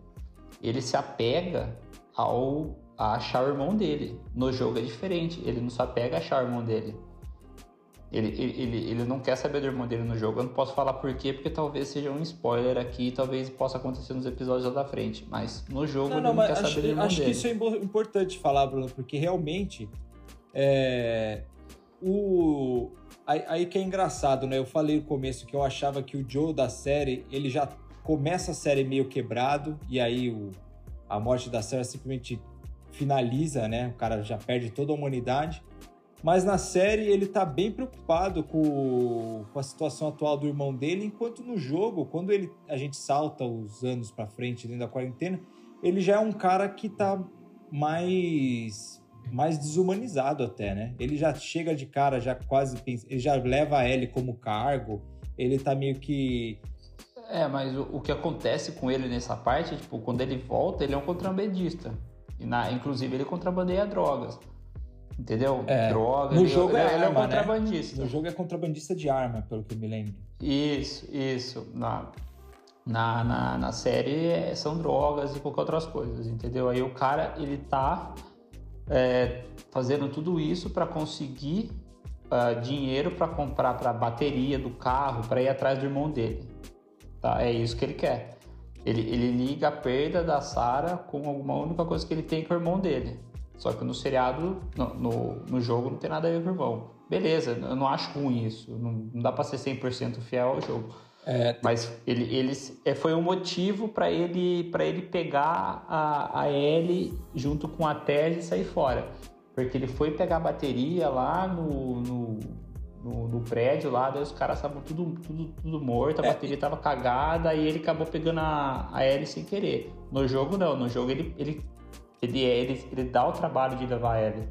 Ele se apega ao a achar o irmão dele. No jogo é diferente, ele não se apega a achar o irmão dele. Ele, ele, ele não quer saber do irmão dele no jogo. Eu não posso falar por quê, porque talvez seja um spoiler aqui, talvez possa acontecer nos episódios lá da frente. Mas no jogo não, ele não, não quer acho, saber do irmão acho dele. Acho que isso é importante falar, Bruno, porque realmente é, o, aí, aí, que é engraçado, né? Eu falei no começo que eu achava que o Joe da série, ele já começa a série meio quebrado, e aí o, a morte da Sarah simplesmente finaliza, né? O cara já perde toda a humanidade. Mas na série ele tá bem preocupado com, com a situação atual do irmão dele, enquanto no jogo, quando ele, a gente salta os anos para frente dentro da quarentena, ele já é um cara que tá mais mais desumanizado até, né? Ele já chega de cara, já quase pensa, ele já leva a Ellie como cargo, ele tá meio que é, mas o, o que acontece com ele nessa parte, tipo, quando ele volta, ele é um contrabandista. E na, inclusive ele contrabandeia drogas. Entendeu? É, Droga. No ele, jogo é, ele, arma, é um contrabandista. Né? No jogo é contrabandista de arma, pelo que eu me lembro. Isso, isso. Na, na, na, na série é, são drogas e qualquer outras coisas, entendeu? Aí o cara, ele tá é, fazendo tudo isso para conseguir uh, dinheiro para comprar para bateria do carro, para ir atrás do irmão dele. Tá? É isso que ele quer. Ele, ele liga a perda da Sarah com alguma única coisa que ele tem com o irmão dele. Só que no seriado, no, no, no jogo, não tem nada a ver com o irmão. Beleza, eu não acho ruim isso. Não, não dá pra ser 100% fiel ao jogo. É, Mas ele, ele é, foi um motivo para ele para ele pegar a, a Ellie junto com a Tese e sair fora. Porque ele foi pegar a bateria lá no, no, no, no prédio lá, daí os caras estavam tudo, tudo, tudo morto, a é. bateria tava cagada e ele acabou pegando a, a Ellie sem querer. No jogo não, no jogo ele, ele ele, é, ele, ele dá o trabalho de levar ele.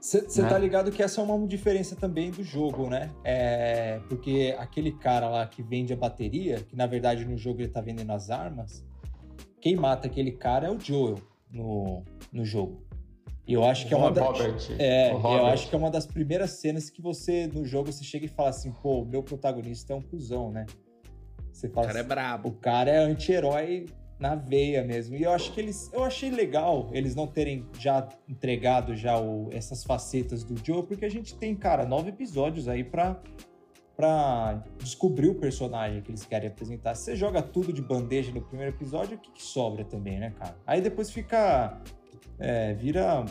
Você né? tá ligado que essa é uma diferença também do jogo, né? É, porque aquele cara lá que vende a bateria, que na verdade no jogo ele tá vendendo as armas, quem mata aquele cara é o Joel no, no jogo. E eu acho que é uma das. É, eu acho que é uma das primeiras cenas que você, no jogo, você chega e fala assim, pô, o meu protagonista é um cuzão, né? Você fala o cara é assim, é brabo. O cara é anti-herói na veia mesmo. E eu acho que eles. Eu achei legal eles não terem já entregado já o, essas facetas do Joe, porque a gente tem, cara, nove episódios aí pra, pra descobrir o personagem que eles querem apresentar. Se você joga tudo de bandeja no primeiro episódio, o que, que sobra também, né, cara? Aí depois fica. É, vira.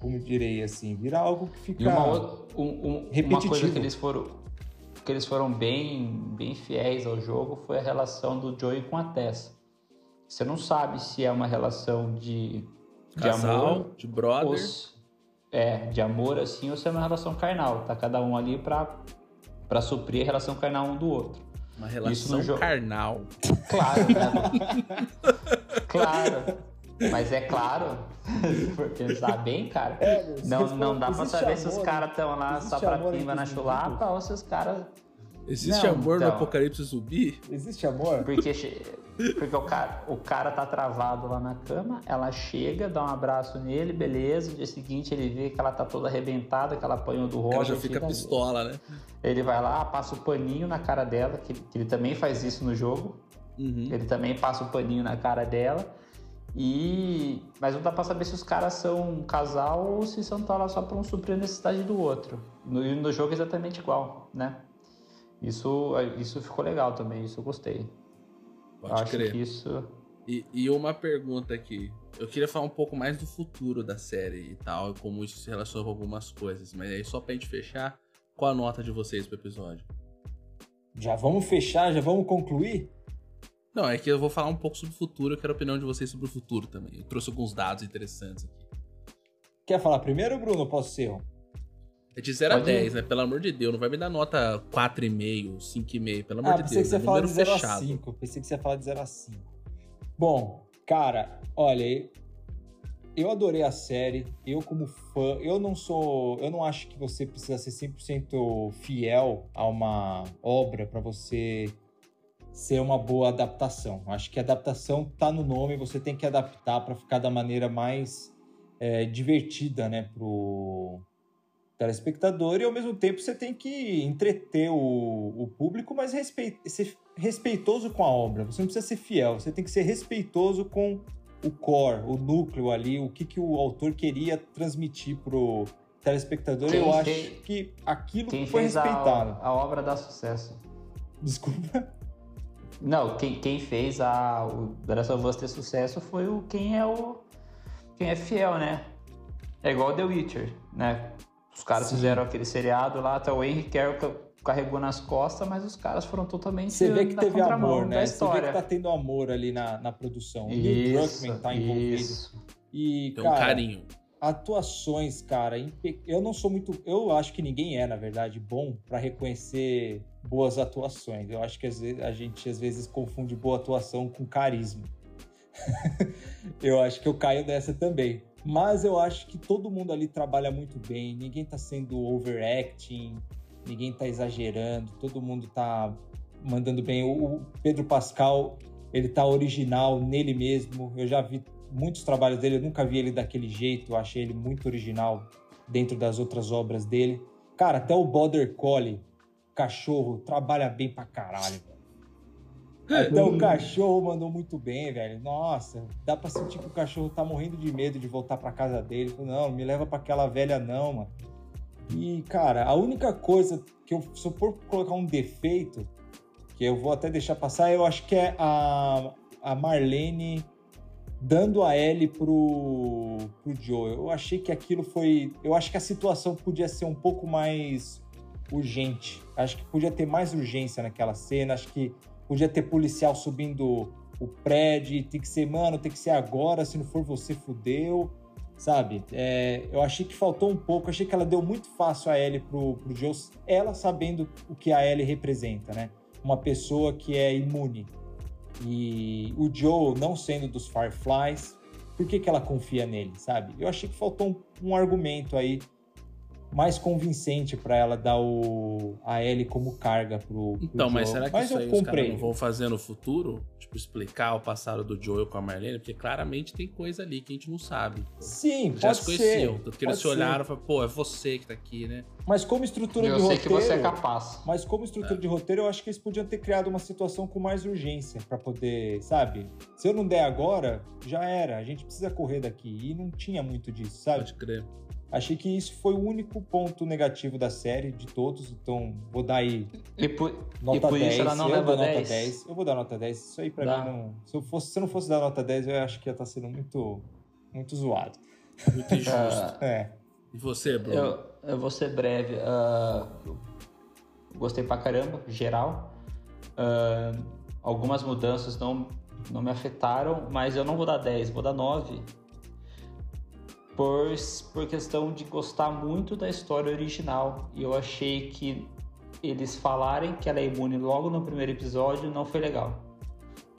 Como direi assim, vira algo que fica. E uma, um, um, repetitivo. uma coisa que eles foram. Que eles foram bem, bem fiéis ao jogo foi a relação do Joey com a Tessa você não sabe se é uma relação de, de Casal, amor, de brother. Ou, é, de amor assim, ou se é uma relação carnal. Tá cada um ali pra, pra suprir a relação carnal um do outro. Uma relação Isso carnal. Claro, né? claro. Mas é claro, por pensar bem, cara, é, não, não dá pra saber amor, se os caras estão lá só pra pimba na chulapa ou se os caras Existe não, amor então, no apocalipse zumbi? Existe amor? Porque, porque o, cara, o cara tá travado lá na cama, ela chega, dá um abraço nele, beleza. No dia seguinte ele vê que ela tá toda arrebentada, que ela apanhou do Roger. Ela já fica pistola, né? Ele vai lá, passa o paninho na cara dela, que, que ele também faz isso no jogo. Uhum. Ele também passa o paninho na cara dela. E mas não dá para saber se os caras são um casal ou se são lá só para um suprir a necessidade do outro. No, no jogo é exatamente igual, né? Isso, isso ficou legal também, isso eu gostei. Pode Acho crer. que isso. E, e, uma pergunta aqui. Eu queria falar um pouco mais do futuro da série e tal, e como isso se relaciona com algumas coisas. Mas aí, só pra gente fechar, qual a nota de vocês pro episódio? Já vamos fechar? Já vamos concluir? Não, é que eu vou falar um pouco sobre o futuro, eu quero a opinião de vocês sobre o futuro também. Eu trouxe alguns dados interessantes aqui. Quer falar primeiro, Bruno? Posso ser? É de 0 a 10, né? Pelo amor de Deus, não vai me dar nota 4,5, 5,5, pelo amor ah, de Deus. Pensei que você é ia falar de 0 a 5. Pensei que você ia falar de 0 a 5. Bom, cara, olha, eu adorei a série. Eu, como fã, eu não sou. Eu não acho que você precisa ser 100% fiel a uma obra para você ser uma boa adaptação. Acho que a adaptação tá no nome, você tem que adaptar para ficar da maneira mais é, divertida, né, pro telespectador e ao mesmo tempo você tem que entreter o, o público, mas respeit, ser respeitoso com a obra. Você não precisa ser fiel, você tem que ser respeitoso com o core, o núcleo ali, o que, que o autor queria transmitir pro telespectador. Quem eu fez, acho que aquilo foi respeitado. A, a, obra dá sucesso. Desculpa. Não, quem, quem fez a, o The Last of Us ter sucesso foi o quem é o quem é fiel, né? É igual The Witcher, né? Os caras Sim. fizeram aquele seriado lá, até o Henry Cavill carregou nas costas, mas os caras foram totalmente Você vê que teve amor, né? Você vê que tá tendo amor ali na, na produção. Isso, o Druckmann tá envolvido. Isso. E, Tem cara, um carinho. Atuações, cara, eu não sou muito. Eu acho que ninguém é, na verdade, bom para reconhecer boas atuações. Eu acho que a gente às vezes confunde boa atuação com carisma. eu acho que eu caio dessa também. Mas eu acho que todo mundo ali trabalha muito bem, ninguém tá sendo overacting, ninguém tá exagerando, todo mundo tá mandando bem. O Pedro Pascal, ele tá original nele mesmo. Eu já vi muitos trabalhos dele, eu nunca vi ele daquele jeito, eu achei ele muito original dentro das outras obras dele. Cara, até o Border Collie, cachorro, trabalha bem pra caralho. Até o cachorro mandou muito bem, velho. Nossa, dá pra sentir que o cachorro tá morrendo de medo de voltar pra casa dele. Não, me leva pra aquela velha não, mano. E, cara, a única coisa que eu, se eu for colocar um defeito, que eu vou até deixar passar, eu acho que é a, a Marlene dando a L pro, pro Joe. Eu achei que aquilo foi. Eu acho que a situação podia ser um pouco mais urgente. Acho que podia ter mais urgência naquela cena. Acho que podia ter policial subindo o prédio. Tem que ser, mano, tem que ser agora. Se não for você, fudeu sabe? É, eu achei que faltou um pouco, achei que ela deu muito fácil a Ellie pro, pro Joe, ela sabendo o que a Ellie representa, né? Uma pessoa que é imune. E o Joe, não sendo dos Fireflies, por que, que ela confia nele, sabe? Eu achei que faltou um, um argumento aí mais convincente para ela dar o, a Ellie como carga pro, pro Então, mas será que mas isso aí comprei. os caras não vão fazer no futuro? Tipo, explicar o passado do Joel com a Marlene? Porque claramente tem coisa ali que a gente não sabe. Sim, Já pode se conheciam. Tanto que eles se olharam e falaram, pô, é você que tá aqui, né? Mas como estrutura eu de roteiro... Eu sei que você é capaz. Mas como estrutura é. de roteiro, eu acho que eles podiam ter criado uma situação com mais urgência para poder, sabe? Se eu não der agora, já era. A gente precisa correr daqui. E não tinha muito disso, sabe? Pode crer. Achei que isso foi o único ponto negativo da série, de todos, então vou dar aí e por, nota e por 10. Isso ela não eu leva dou 10. nota 10. Eu vou dar nota 10. Isso aí pra Dá. mim não. Se eu, fosse, se eu não fosse dar nota 10, eu acho que ia estar tá sendo muito, muito zoado. Muito injusto. é. E você, Bruno? Eu, eu vou ser breve. Uh, gostei pra caramba, geral. Uh, algumas mudanças não, não me afetaram, mas eu não vou dar 10, vou dar 9 por, por questão de gostar muito da história original. E eu achei que eles falarem que ela é imune logo no primeiro episódio não foi legal.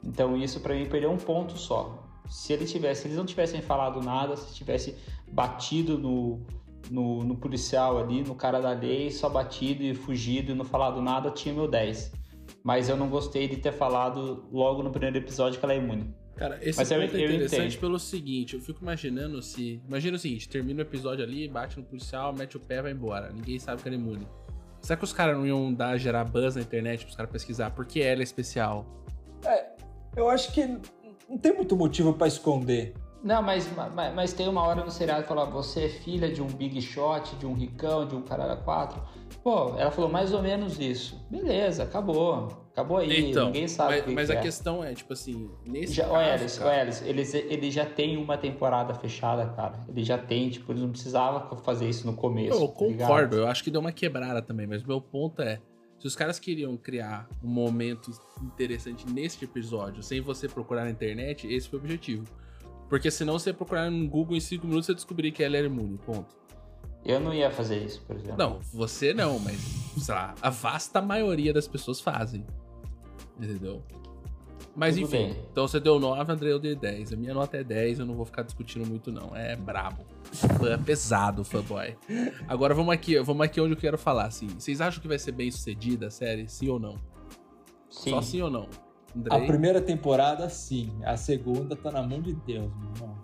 Então isso para mim perdeu um ponto só. Se ele tivesse, se eles não tivessem falado nada, se tivesse batido no, no, no, policial ali, no cara da lei, só batido e fugido e não falado nada, tinha meu 10. Mas eu não gostei de ter falado logo no primeiro episódio que ela é imune. Cara, esse Mas ponto eu, é interessante pelo seguinte, eu fico imaginando se... Imagina o seguinte, termina o episódio ali, bate no policial, mete o pé, vai embora. Ninguém sabe que ela é imune. Será que os caras não iam dar, gerar buzz na internet pros caras pesquisar por que ela é especial? É, eu acho que não tem muito motivo para esconder. Não, mas, mas, mas, tem uma hora no seriado que fala, você é filha de um big shot, de um ricão, de um caralho 4. Pô, ela falou mais ou menos isso. Beleza, acabou. Acabou aí, então, ninguém sabe mas, o que Mas que a é. questão é, tipo assim, nesse já, caso, Elis, cara... Elis, eles, ele já tem uma temporada fechada, cara. Ele já tem, tipo, eles não precisavam fazer isso no começo. Eu tá concordo, eu acho que deu uma quebrada também, mas meu ponto é, se os caras queriam criar um momento interessante neste episódio, sem você procurar na internet, esse foi o objetivo. Porque senão você procurar no Google em 5 minutos, você descobrir que ela era imune, ponto. Eu não ia fazer isso, por exemplo. Não, você não, mas, sei lá, a vasta maioria das pessoas fazem. Entendeu? Mas Tudo enfim, bem. então você deu 9, André, eu dei 10. A minha nota é 10, eu não vou ficar discutindo muito, não. É brabo. É pesado, fanboy. Agora vamos aqui, vamos aqui onde eu quero falar, assim. Vocês acham que vai ser bem sucedida a série? Sim ou não? Sim. Só sim ou não? A Andrei? primeira temporada, sim. A segunda tá na mão de Deus, meu irmão.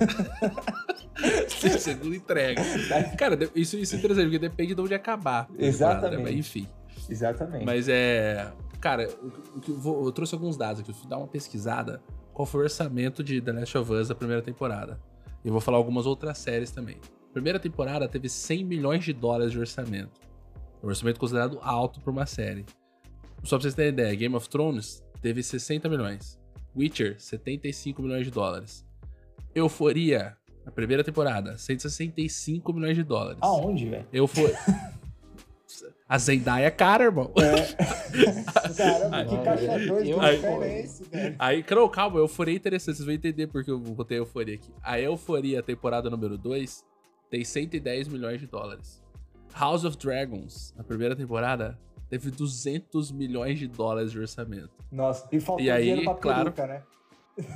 Segunda entrega. Cara, isso, isso é interessante, porque depende de onde acabar. a temporada, Exatamente. né? Mas, enfim. Exatamente. Mas é. Cara, eu, vou- eu trouxe alguns dados aqui. Eu fui dar uma pesquisada. Qual foi o orçamento de The Last of Us da primeira temporada? E eu vou falar algumas outras séries também. Primeira temporada teve 100 milhões de dólares de orçamento. Um orçamento considerado alto para uma série. Só pra vocês terem ideia, Game of Thrones teve 60 milhões. Witcher, 75 milhões de dólares. Euforia, a primeira temporada, 165 milhões de dólares. Aonde, velho? Euforia. A Zendaya é cara, irmão. Caramba, que caixa caixa dois 2 do é esse, velho? Aí, não, calma, euforia é interessante, vocês vão entender porque eu botei euforia aqui. A euforia, temporada número 2, tem 110 milhões de dólares. House of Dragons, a primeira temporada, teve 200 milhões de dólares de orçamento. Nossa, e faltou E aí, dinheiro pra claro- peruca, né?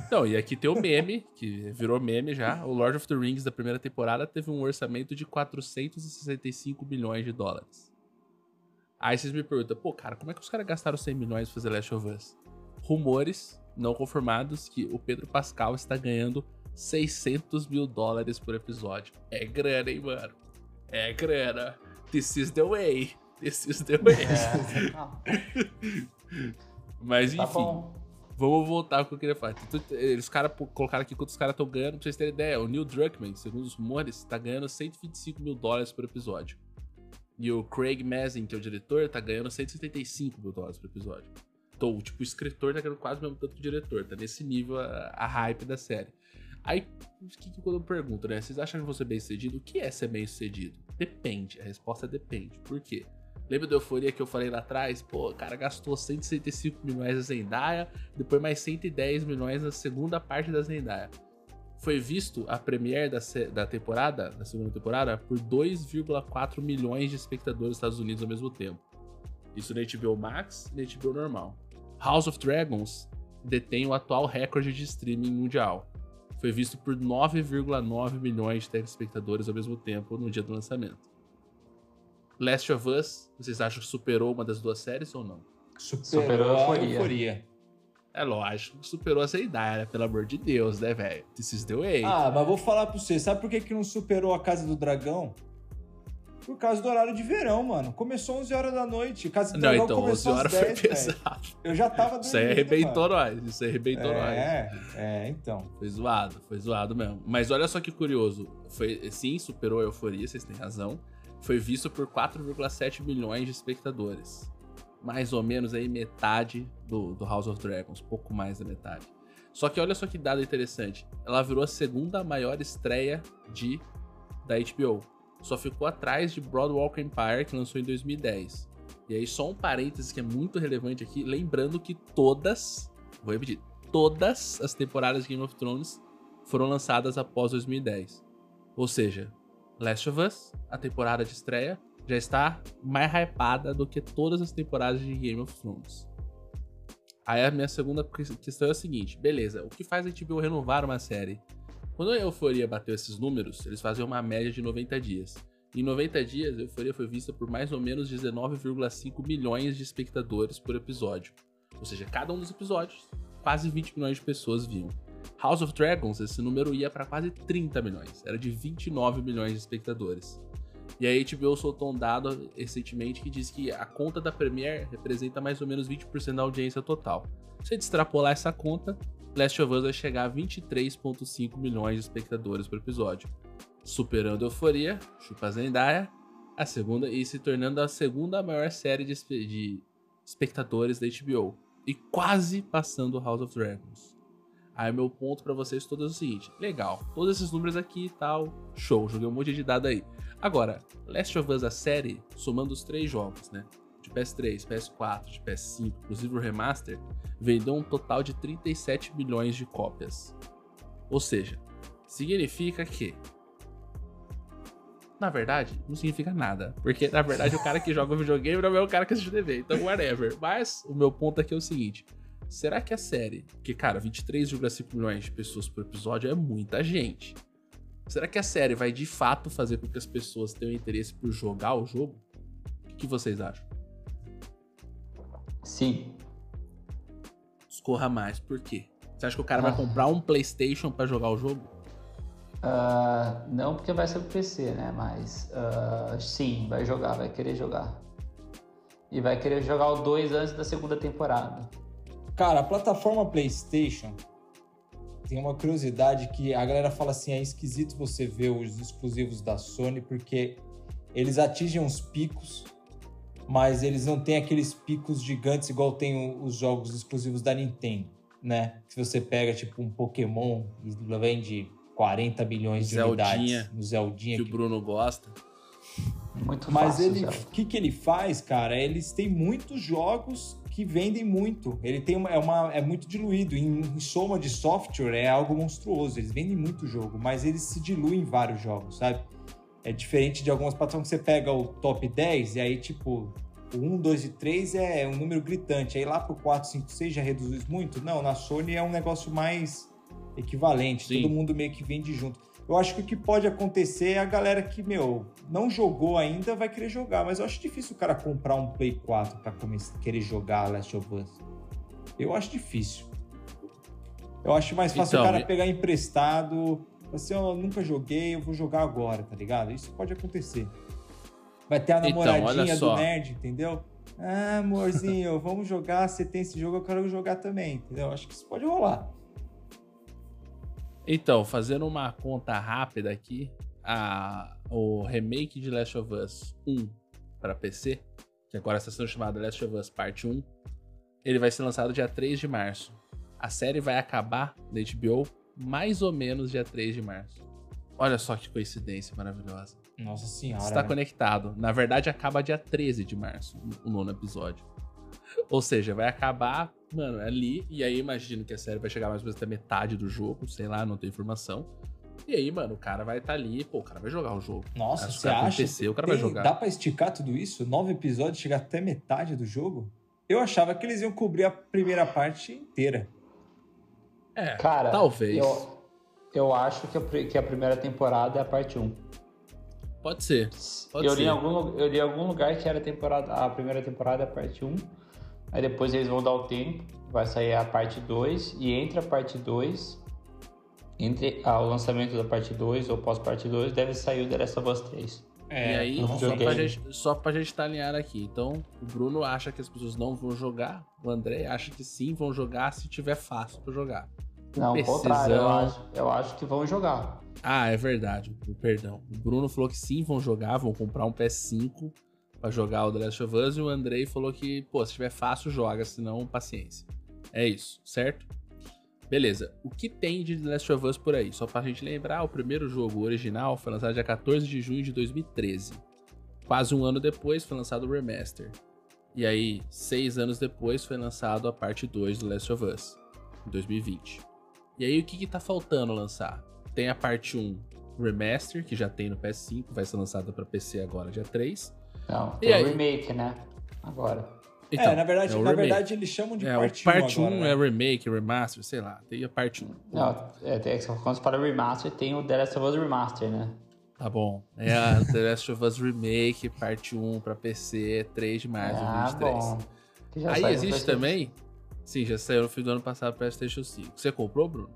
Então, e aqui tem o meme, que virou meme já. O Lord of the Rings da primeira temporada teve um orçamento de 465 milhões de dólares. Aí vocês me perguntam, pô, cara, como é que os caras gastaram 100 milhões pra fazer Last of Us? Rumores não confirmados que o Pedro Pascal está ganhando 600 mil dólares por episódio. É grana, hein, mano? É grana. This is the way. This is the way. É, Mas enfim. tá bom. Vamos voltar ao que eu queria falar. Eles cara colocaram aqui quantos caras estão ganhando, pra vocês terem ideia. O Neil Druckmann, segundo os rumores, tá ganhando 125 mil dólares por episódio. E o Craig Mazin, que é o diretor, tá ganhando 175 mil dólares por episódio. Então, tipo, o escritor tá ganhando quase o mesmo tanto que o diretor. Tá nesse nível a, a hype da série. Aí, que, que quando eu pergunto, né? Vocês acham que ser bem sucedido? O que é ser bem sucedido? Depende. A resposta é depende. Por quê? Lembra da euforia que eu falei lá atrás? Pô, o cara gastou 165 milhões na Zendaya, depois mais 110 milhões na segunda parte da Zendaya. Foi visto a premiere da, da temporada, da segunda temporada, por 2,4 milhões de espectadores nos Estados Unidos ao mesmo tempo. Isso na HBO Max e na HBO normal. House of Dragons detém o atual recorde de streaming mundial. Foi visto por 9,9 milhões de telespectadores ao mesmo tempo no dia do lançamento. Last of Us, vocês acham que superou uma das duas séries ou não? Superou a a euforia. É lógico que superou a Zendaya, né? Pelo amor de Deus, né, velho? This is the way. Ah, mas vou falar pra você, sabe por que, que não superou a Casa do Dragão? Por causa do horário de verão, mano. Começou 11 horas da noite. Casa do não, Dragão então, 11 começou às horas 10, foi pesado. Eu já tava dormindo, Isso aí arrebentou mano. nós. Isso aí arrebentou nós. É, é, então. Foi zoado, foi zoado mesmo. Mas olha só que curioso. Foi, sim, superou a euforia, vocês têm razão. Foi visto por 4,7 milhões de espectadores. Mais ou menos aí metade do, do House of Dragons, pouco mais da metade. Só que olha só que dado interessante. Ela virou a segunda maior estreia de da HBO. Só ficou atrás de Broadwalk Empire, que lançou em 2010. E aí, só um parênteses que é muito relevante aqui, lembrando que todas, vou repetir, todas as temporadas de Game of Thrones foram lançadas após 2010. Ou seja, Last of Us, a temporada de estreia, já está mais hypada do que todas as temporadas de Game of Thrones. Aí a minha segunda que- questão é a seguinte: beleza, o que faz a HBO renovar uma série? Quando a Euforia bateu esses números, eles faziam uma média de 90 dias. Em 90 dias, a Euforia foi vista por mais ou menos 19,5 milhões de espectadores por episódio. Ou seja, cada um dos episódios, quase 20 milhões de pessoas viam. House of Dragons, esse número ia para quase 30 milhões, era de 29 milhões de espectadores. E a HBO soltou um dado recentemente que diz que a conta da Premiere representa mais ou menos 20% da audiência total. Se a gente extrapolar essa conta, Last of Us vai chegar a 23,5 milhões de espectadores por episódio, superando Euforia, Chupa Zendaya, a segunda e se tornando a segunda maior série de, de espectadores da HBO e quase passando House of Dragons. Aí meu ponto pra vocês todos é o seguinte: legal, todos esses números aqui e tal, show, joguei um monte de dado aí. Agora, Last of Us a série, somando os três jogos, né? De PS3, PS4, de PS5, inclusive o remaster, vendeu um total de 37 milhões de cópias. Ou seja, significa que na verdade, não significa nada. Porque, na verdade, o cara que joga videogame não é o cara que assiste TV. Então, whatever. Mas, o meu ponto aqui é o seguinte. Será que a série, que cara, 23,5 milhões de pessoas por episódio é muita gente. Será que a série vai de fato fazer com que as pessoas tenham interesse por jogar o jogo? O que vocês acham? Sim. Escorra mais, por quê? Você acha que o cara ah. vai comprar um PlayStation para jogar o jogo? Uh, não porque vai ser pro PC, né? Mas uh, sim, vai jogar, vai querer jogar. E vai querer jogar o 2 antes da segunda temporada. Cara, a plataforma PlayStation tem uma curiosidade que a galera fala assim: é esquisito você ver os exclusivos da Sony porque eles atingem uns picos, mas eles não têm aqueles picos gigantes igual tem os jogos exclusivos da Nintendo, né? Se você pega tipo um Pokémon e vende 40 bilhões de Zeldinha, unidades no Zeldinha que, que o Bruno gosta. Muito Mas fácil, ele, o que, que ele faz, cara? Eles têm muitos jogos que vendem muito. Ele tem uma, é, uma, é muito diluído. Em, em, soma de software é algo monstruoso. Eles vendem muito jogo, mas eles se diluem em vários jogos, sabe? É diferente de algumas plataformas que você pega o top 10 e aí, tipo, o 1, 2 e 3 é um número gritante. Aí lá pro 4, 5, 6 já reduz muito. Não, na Sony é um negócio mais equivalente. Sim. Todo mundo meio que vende junto. Eu acho que o que pode acontecer é a galera que, meu, não jogou ainda vai querer jogar, mas eu acho difícil o cara comprar um Play 4 para querer jogar Last of Us. Eu acho difícil. Eu acho mais fácil então, o cara pegar emprestado, assim, eu nunca joguei, eu vou jogar agora, tá ligado? Isso pode acontecer. Vai ter a então, namoradinha então, do nerd, entendeu? Ah, amorzinho, vamos jogar, você tem esse jogo, eu quero jogar também, entendeu? Acho que isso pode rolar. Então, fazendo uma conta rápida aqui, a, o remake de Last of Us 1 para PC, que agora está sendo chamado Last of Us Parte 1, ele vai ser lançado dia 3 de março. A série vai acabar na HBO mais ou menos dia 3 de março. Olha só que coincidência maravilhosa. Nossa senhora. Está né? conectado. Na verdade, acaba dia 13 de março, o nono episódio. Ou seja, vai acabar, mano, ali. E aí imagino que a série vai chegar mais ou menos até metade do jogo, sei lá, não tem informação. E aí, mano, o cara vai estar tá ali, pô, o cara vai jogar o jogo. Nossa, você acha? Acontecer, o cara tem, vai jogar. Dá pra esticar tudo isso? Nove episódios, chegar até metade do jogo? Eu achava que eles iam cobrir a primeira parte inteira. É, cara, talvez. Eu, eu acho que a, que a primeira temporada é a parte 1. Pode ser. Pode eu, ser. Li algum, eu li em algum lugar que era a, temporada, a primeira temporada é a parte 1. Aí depois eles vão dar o tempo, vai sair a parte 2. E entre a parte 2 entre o lançamento da parte 2 ou pós-parte 2, deve sair o The Last of Us 3. É, e aí, só pra, gente, só pra gente estar tá alinhado aqui. Então, o Bruno acha que as pessoas não vão jogar, o André acha que sim, vão jogar se tiver fácil pra jogar. Não, o contrário, eu acho, eu acho que vão jogar. Ah, é verdade, perdão. O Bruno falou que sim, vão jogar, vão comprar um PS5 pra jogar o The Last of Us, e o Andrei falou que, pô, se tiver fácil, joga, senão, paciência. É isso, certo? Beleza, o que tem de The Last of Us por aí? Só pra gente lembrar, o primeiro jogo original foi lançado dia 14 de junho de 2013. Quase um ano depois foi lançado o Remaster. E aí, seis anos depois foi lançado a parte 2 do Last of Us, em 2020. E aí, o que, que tá faltando lançar? Tem a parte 1 Remaster, que já tem no PS5, vai ser lançada para PC agora, dia 3. Não, tem o remake, né? Agora. Então, é, na verdade, é na verdade eles chamam de é, parte 1 Parte 1 né? é remake, remaster, sei lá. Tem a parte 1. Não, é, tem, quando você fala remaster, tem o The Last of Us Remaster, né? Tá bom. É a The Last of Us Remake, parte 1 pra PC, 3 de março de ah, 2023. Bom. Aí existe também... Sim, já saiu no fim do ano passado pra PlayStation 5. Você comprou, Bruno?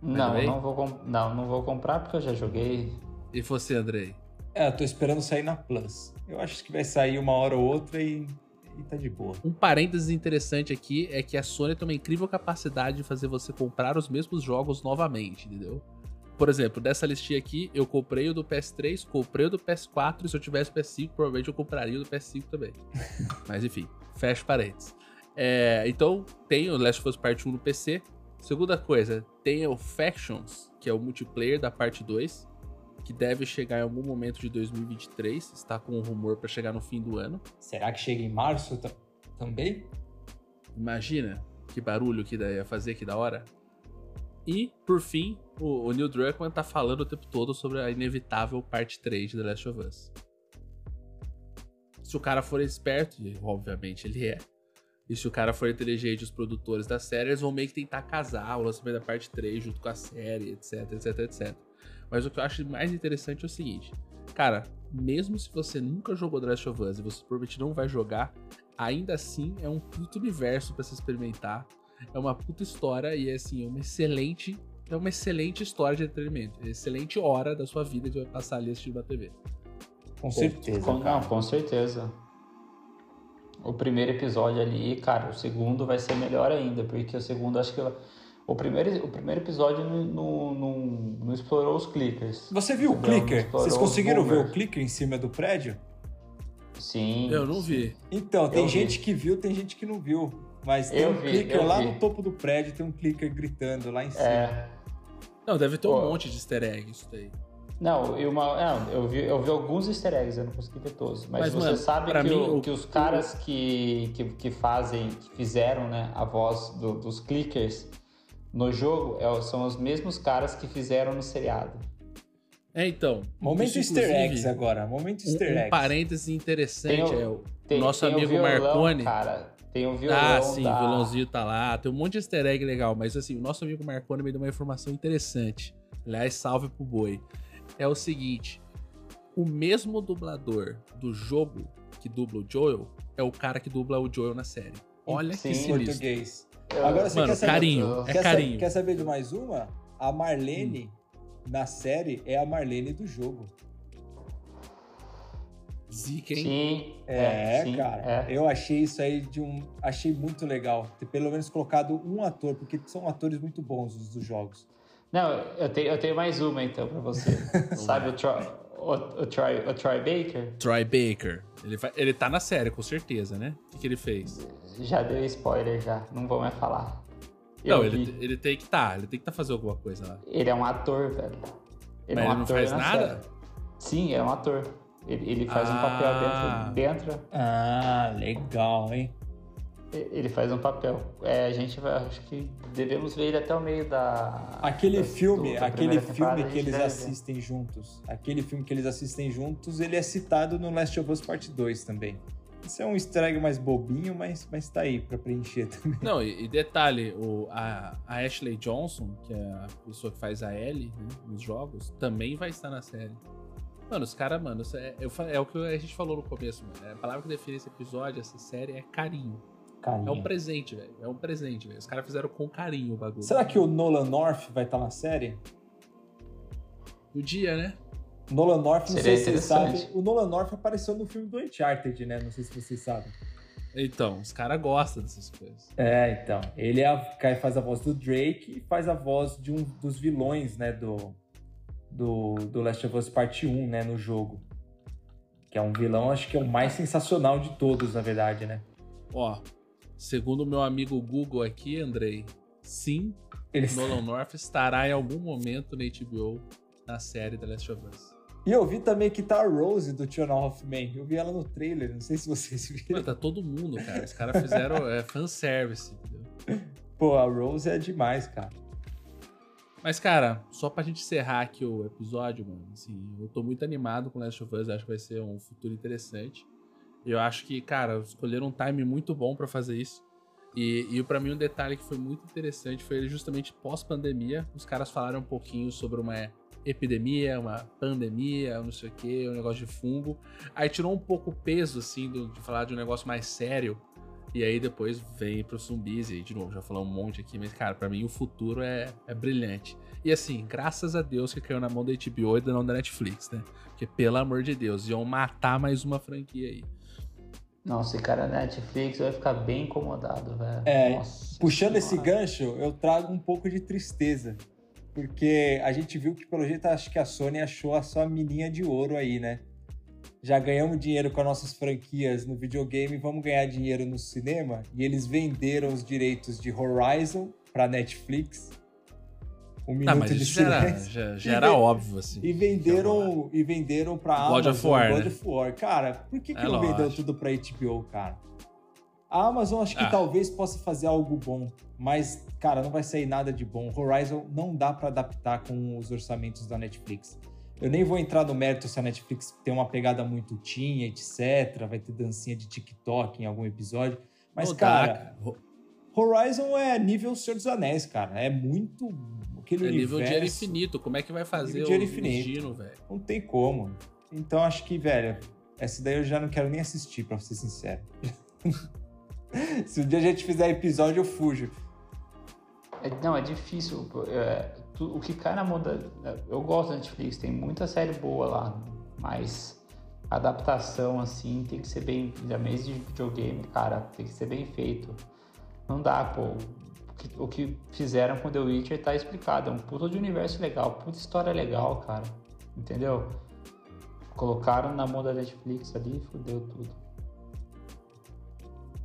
Não, não vou, não, não vou comprar porque eu já joguei. E você, Andrei? É, eu tô esperando sair na Plus. Eu acho que vai sair uma hora ou outra e e tá de boa. Um parênteses interessante aqui é que a Sony tem uma incrível capacidade de fazer você comprar os mesmos jogos novamente, entendeu? Por exemplo, dessa listinha aqui, eu comprei o do PS3, comprei o do PS4, e se eu tivesse PS5, provavelmente eu compraria o do PS5 também. Mas enfim, fecha parênteses. É, então, tem o Last of Us Part 1 no PC. Segunda coisa, tem o Factions, que é o multiplayer da parte 2 que deve chegar em algum momento de 2023. Está com um rumor para chegar no fim do ano. Será que chega em março também? Imagina que barulho que ia fazer, que da hora. E, por fim, o, o Neil Druckmann tá falando o tempo todo sobre a inevitável parte 3 de The Last of Us. Se o cara for esperto, e obviamente ele é, E se o cara for inteligente, os produtores da série, eles vão meio que tentar casar o lançamento da parte 3 junto com a série, etc, etc, etc. Mas o que eu acho mais interessante é o seguinte: cara, mesmo se você nunca jogou The Last of Us e você provavelmente não vai jogar, ainda assim é um puto universo para se experimentar. É uma puta história e é assim, é uma excelente. É uma excelente história de entretenimento. É excelente hora da sua vida que vai passar ali assistindo a TV. Com certeza. Com, não, com certeza. O primeiro episódio ali, cara, o segundo vai ser melhor ainda, porque o segundo acho que. O primeiro, o primeiro episódio não, não, não, não explorou os clickers. Você viu o clicker? Vocês conseguiram ver o clicker em cima do prédio? Sim. Eu não vi. Então, tem eu gente vi. que viu, tem gente que não viu. Mas tem eu um vi, clicker lá vi. no topo do prédio, tem um clicker gritando lá em cima. É. Não, deve ter um Pô. monte de easter egg isso daí. Não, e uma, não, eu, vi, eu vi alguns easter eggs, eu não consegui ver todos. Mas, mas você mano, sabe que, mim, o, que os caras que, que, que, fazem, que fizeram né, a voz do, dos clickers no jogo é, são os mesmos caras que fizeram no seriado. É, então. Momento isso, easter eggs agora. Momento easter eggs. Um, um parêntese interessante o, é o tem, nosso tem amigo o violão, Marconi. Cara, tem um violão. Ah, sim, da... o violãozinho tá lá. Tem um monte de easter egg legal. Mas assim, o nosso amigo Marconi me deu uma informação interessante. Aliás, salve pro boi é o seguinte: o mesmo dublador do jogo que dubla o Joel é o cara que dubla o Joel na série. Olha Sim, que sinistro. português. Agora você Mano, quer saber, carinho, quer é carinho. quer saber de mais uma? A Marlene hum. na série é a Marlene do jogo. Zica, hein? Sim. É, é sim, cara. É. Eu achei isso aí de um. Achei muito legal. Ter pelo menos colocado um ator, porque são atores muito bons os dos jogos. Não, eu tenho, eu tenho mais uma então pra você. Sabe o Troy, o, o, Troy, o Troy Baker? Troy Baker. Ele, vai, ele tá na série, com certeza, né? O que, que ele fez? Já deu spoiler, já. Não vou mais falar. Eu não, ele, ele tem que estar. Tá, ele tem que estar tá fazendo alguma coisa lá. Ele é um ator, velho. Ele, Mas é um ele não faz nada? Série. Sim, é um ator. Ele, ele faz ah. um papel dentro, dentro. Ah, legal, hein? Ele faz um papel. É, a gente vai, acho que devemos ver ele até o meio da. Aquele da, filme, do, da aquele filme que eles assistem ver. juntos. Aquele filme que eles assistem juntos, ele é citado no Last of Us Part 2 também. Isso é um easter egg mais bobinho, mas, mas tá aí pra preencher também. Não, e, e detalhe, o, a, a, Ashley Johnson, que é a pessoa que faz a Ellie né, nos jogos, também vai estar na série. Mano, os caras, mano, é, é, o que a gente falou no começo, mano. A palavra que define esse episódio, essa série, é carinho. Carinho. É um presente, velho. É um presente, velho. Os caras fizeram com carinho o bagulho. Será que o Nolan North vai estar tá na série? O dia, né? Nolan North, não Seria sei se vocês sabem. O Nolan North apareceu no filme do Uncharted, né? Não sei se vocês sabem. Então, os caras gostam dessas coisas. É, então. Ele é, faz a voz do Drake e faz a voz de um dos vilões, né? Do, do, do Last of Us Part 1, né? No jogo. Que é um vilão, acho que é o mais sensacional de todos, na verdade, né? Ó, Segundo o meu amigo Google aqui, Andrei, sim. Nolan North estará em algum momento na HBO na série The Last of Us. E eu vi também que tá a Rose do Tiana Hoffman. Eu vi ela no trailer, não sei se vocês viram. tá todo mundo, cara. Os caras fizeram é, fanservice, entendeu? Pô, a Rose é demais, cara. Mas, cara, só pra gente encerrar aqui o episódio, mano, assim, eu tô muito animado com Last of Us, acho que vai ser um futuro interessante. Eu acho que, cara, escolheram um time muito bom para fazer isso. E, e para mim um detalhe que foi muito interessante foi justamente pós-pandemia, os caras falaram um pouquinho sobre uma epidemia, uma pandemia, não sei o que, um negócio de fungo. Aí tirou um pouco o peso, assim, do, de falar de um negócio mais sério. E aí depois vem pro zumbis, e de novo, já falou um monte aqui, mas, cara, para mim o futuro é, é brilhante. E assim, graças a Deus que caiu na mão da HBO e não da Netflix, né? Porque, pelo amor de Deus, iam matar mais uma franquia aí. Nossa, esse cara Netflix vai ficar bem incomodado, velho. É, Nossa, puxando esse gancho, eu trago um pouco de tristeza. Porque a gente viu que, pelo jeito, acho que a Sony achou a sua mininha de ouro aí, né? Já ganhamos dinheiro com as nossas franquias no videogame, vamos ganhar dinheiro no cinema. E eles venderam os direitos de Horizon para Netflix um minuto ah, mas de já era, já, já era óbvio, assim. E venderam, e venderam pra God Amazon of War, God né? of War. Cara, por que, que é não lógico. vendeu tudo pra HBO, cara? A Amazon acho que ah. talvez possa fazer algo bom, mas, cara, não vai sair nada de bom. Horizon não dá para adaptar com os orçamentos da Netflix. Eu nem vou entrar no mérito se a Netflix tem uma pegada muito teen, etc. Vai ter dancinha de TikTok em algum episódio. Mas, cara, Horizon é nível Senhor dos Anéis, cara. É muito. Aquele é nível universo, dinheiro infinito. Como é que vai fazer nível o infinito. destino, velho? Não tem como. Então acho que, velho, essa daí eu já não quero nem assistir, pra ser sincero. Se um dia a gente fizer episódio, eu fujo. É, não, é difícil. É, tu, o que cai na mão da. Eu gosto da Netflix, tem muita série boa lá, mas a adaptação, assim, tem que ser bem. Da mesa de videogame, cara, tem que ser bem feito. Não dá, pô. O que, fizeram com The Witcher tá explicado. É um puta de universo legal, puta história legal, cara. Entendeu? Colocaram na mão da Netflix ali e fudeu tudo.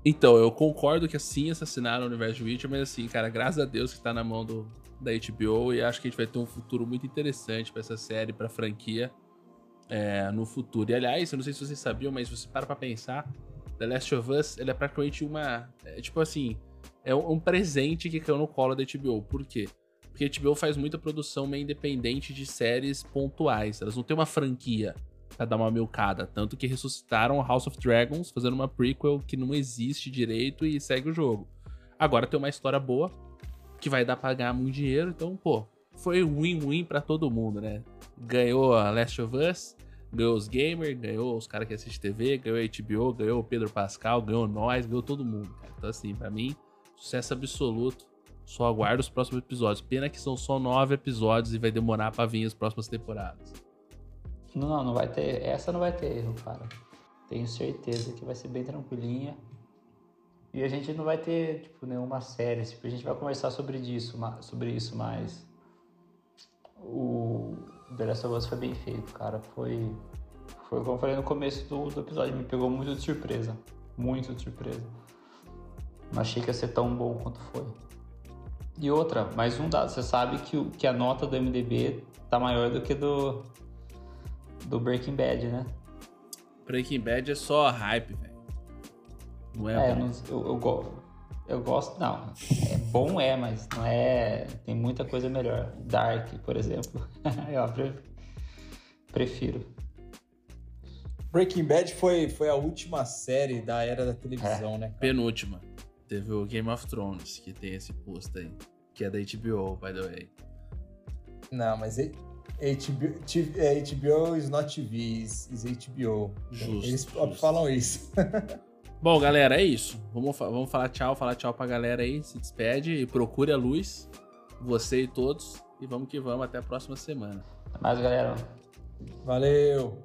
Então, eu concordo que assim assassinaram o universo de Witcher, mas assim, cara, graças a Deus que tá na mão do, da HBO e acho que a gente vai ter um futuro muito interessante para essa série, pra franquia é, no futuro. E aliás, eu não sei se vocês sabiam, mas se você para pra pensar, The Last of Us, ele é praticamente uma. É, tipo assim, é um, presente que caiu no colo da HBO. Por quê? Porque a HBO faz muita produção meio independente de séries pontuais. Elas não têm uma franquia pra dar uma milcada. Tanto que ressuscitaram House of Dragons, fazendo uma prequel que não existe direito e segue o jogo. Agora tem uma história boa, que vai dar pra ganhar muito dinheiro. Então, pô, foi win-win pra todo mundo, né? Ganhou a Last of Us, ganhou os gamers, ganhou os caras que assistem TV, ganhou a HBO, ganhou o Pedro Pascal, ganhou nós, ganhou todo mundo. Então, assim, pra mim, sucesso absoluto. Só aguardo os próximos episódios. Pena que são só nove episódios e vai demorar pra vir as próximas temporadas. Não, não vai ter. Essa não vai ter erro, cara. Tenho certeza que vai ser bem tranquilinha. E a gente não vai ter, tipo, nenhuma série. Tipo, a gente vai conversar sobre isso, sobre isso mais. O The Last of Us foi bem feito, cara. Foi. Foi como eu falei no começo do, do episódio, me pegou muito de surpresa. Muito de surpresa. Não achei que ia ser tão bom quanto foi. E outra, mais um dado. Você sabe que, que a nota do MDB tá maior do que do, do Breaking Bad, né? Breaking Bad é só hype, velho. Não é, é bom. eu, eu, eu, gosto, não. É bom é, mas não é. Tem muita coisa melhor. Dark, por exemplo. eu prefiro. Breaking Bad foi, foi a última série da era da televisão, É. né? cara? Penúltima. Teve o Game of Thrones, que tem esse post aí. Que é da HBO, by the way. Não, mas e- HBO, é, HBO is not TV, is, is HBO. Justo, Eles justo. falam isso. Bom, galera, é isso. Vamos, vamos falar tchau, falar tchau pra galera aí. Se despede e procure a luz. Você e todos. E vamos que vamos. Até a próxima semana. Mas, galera, Valeu!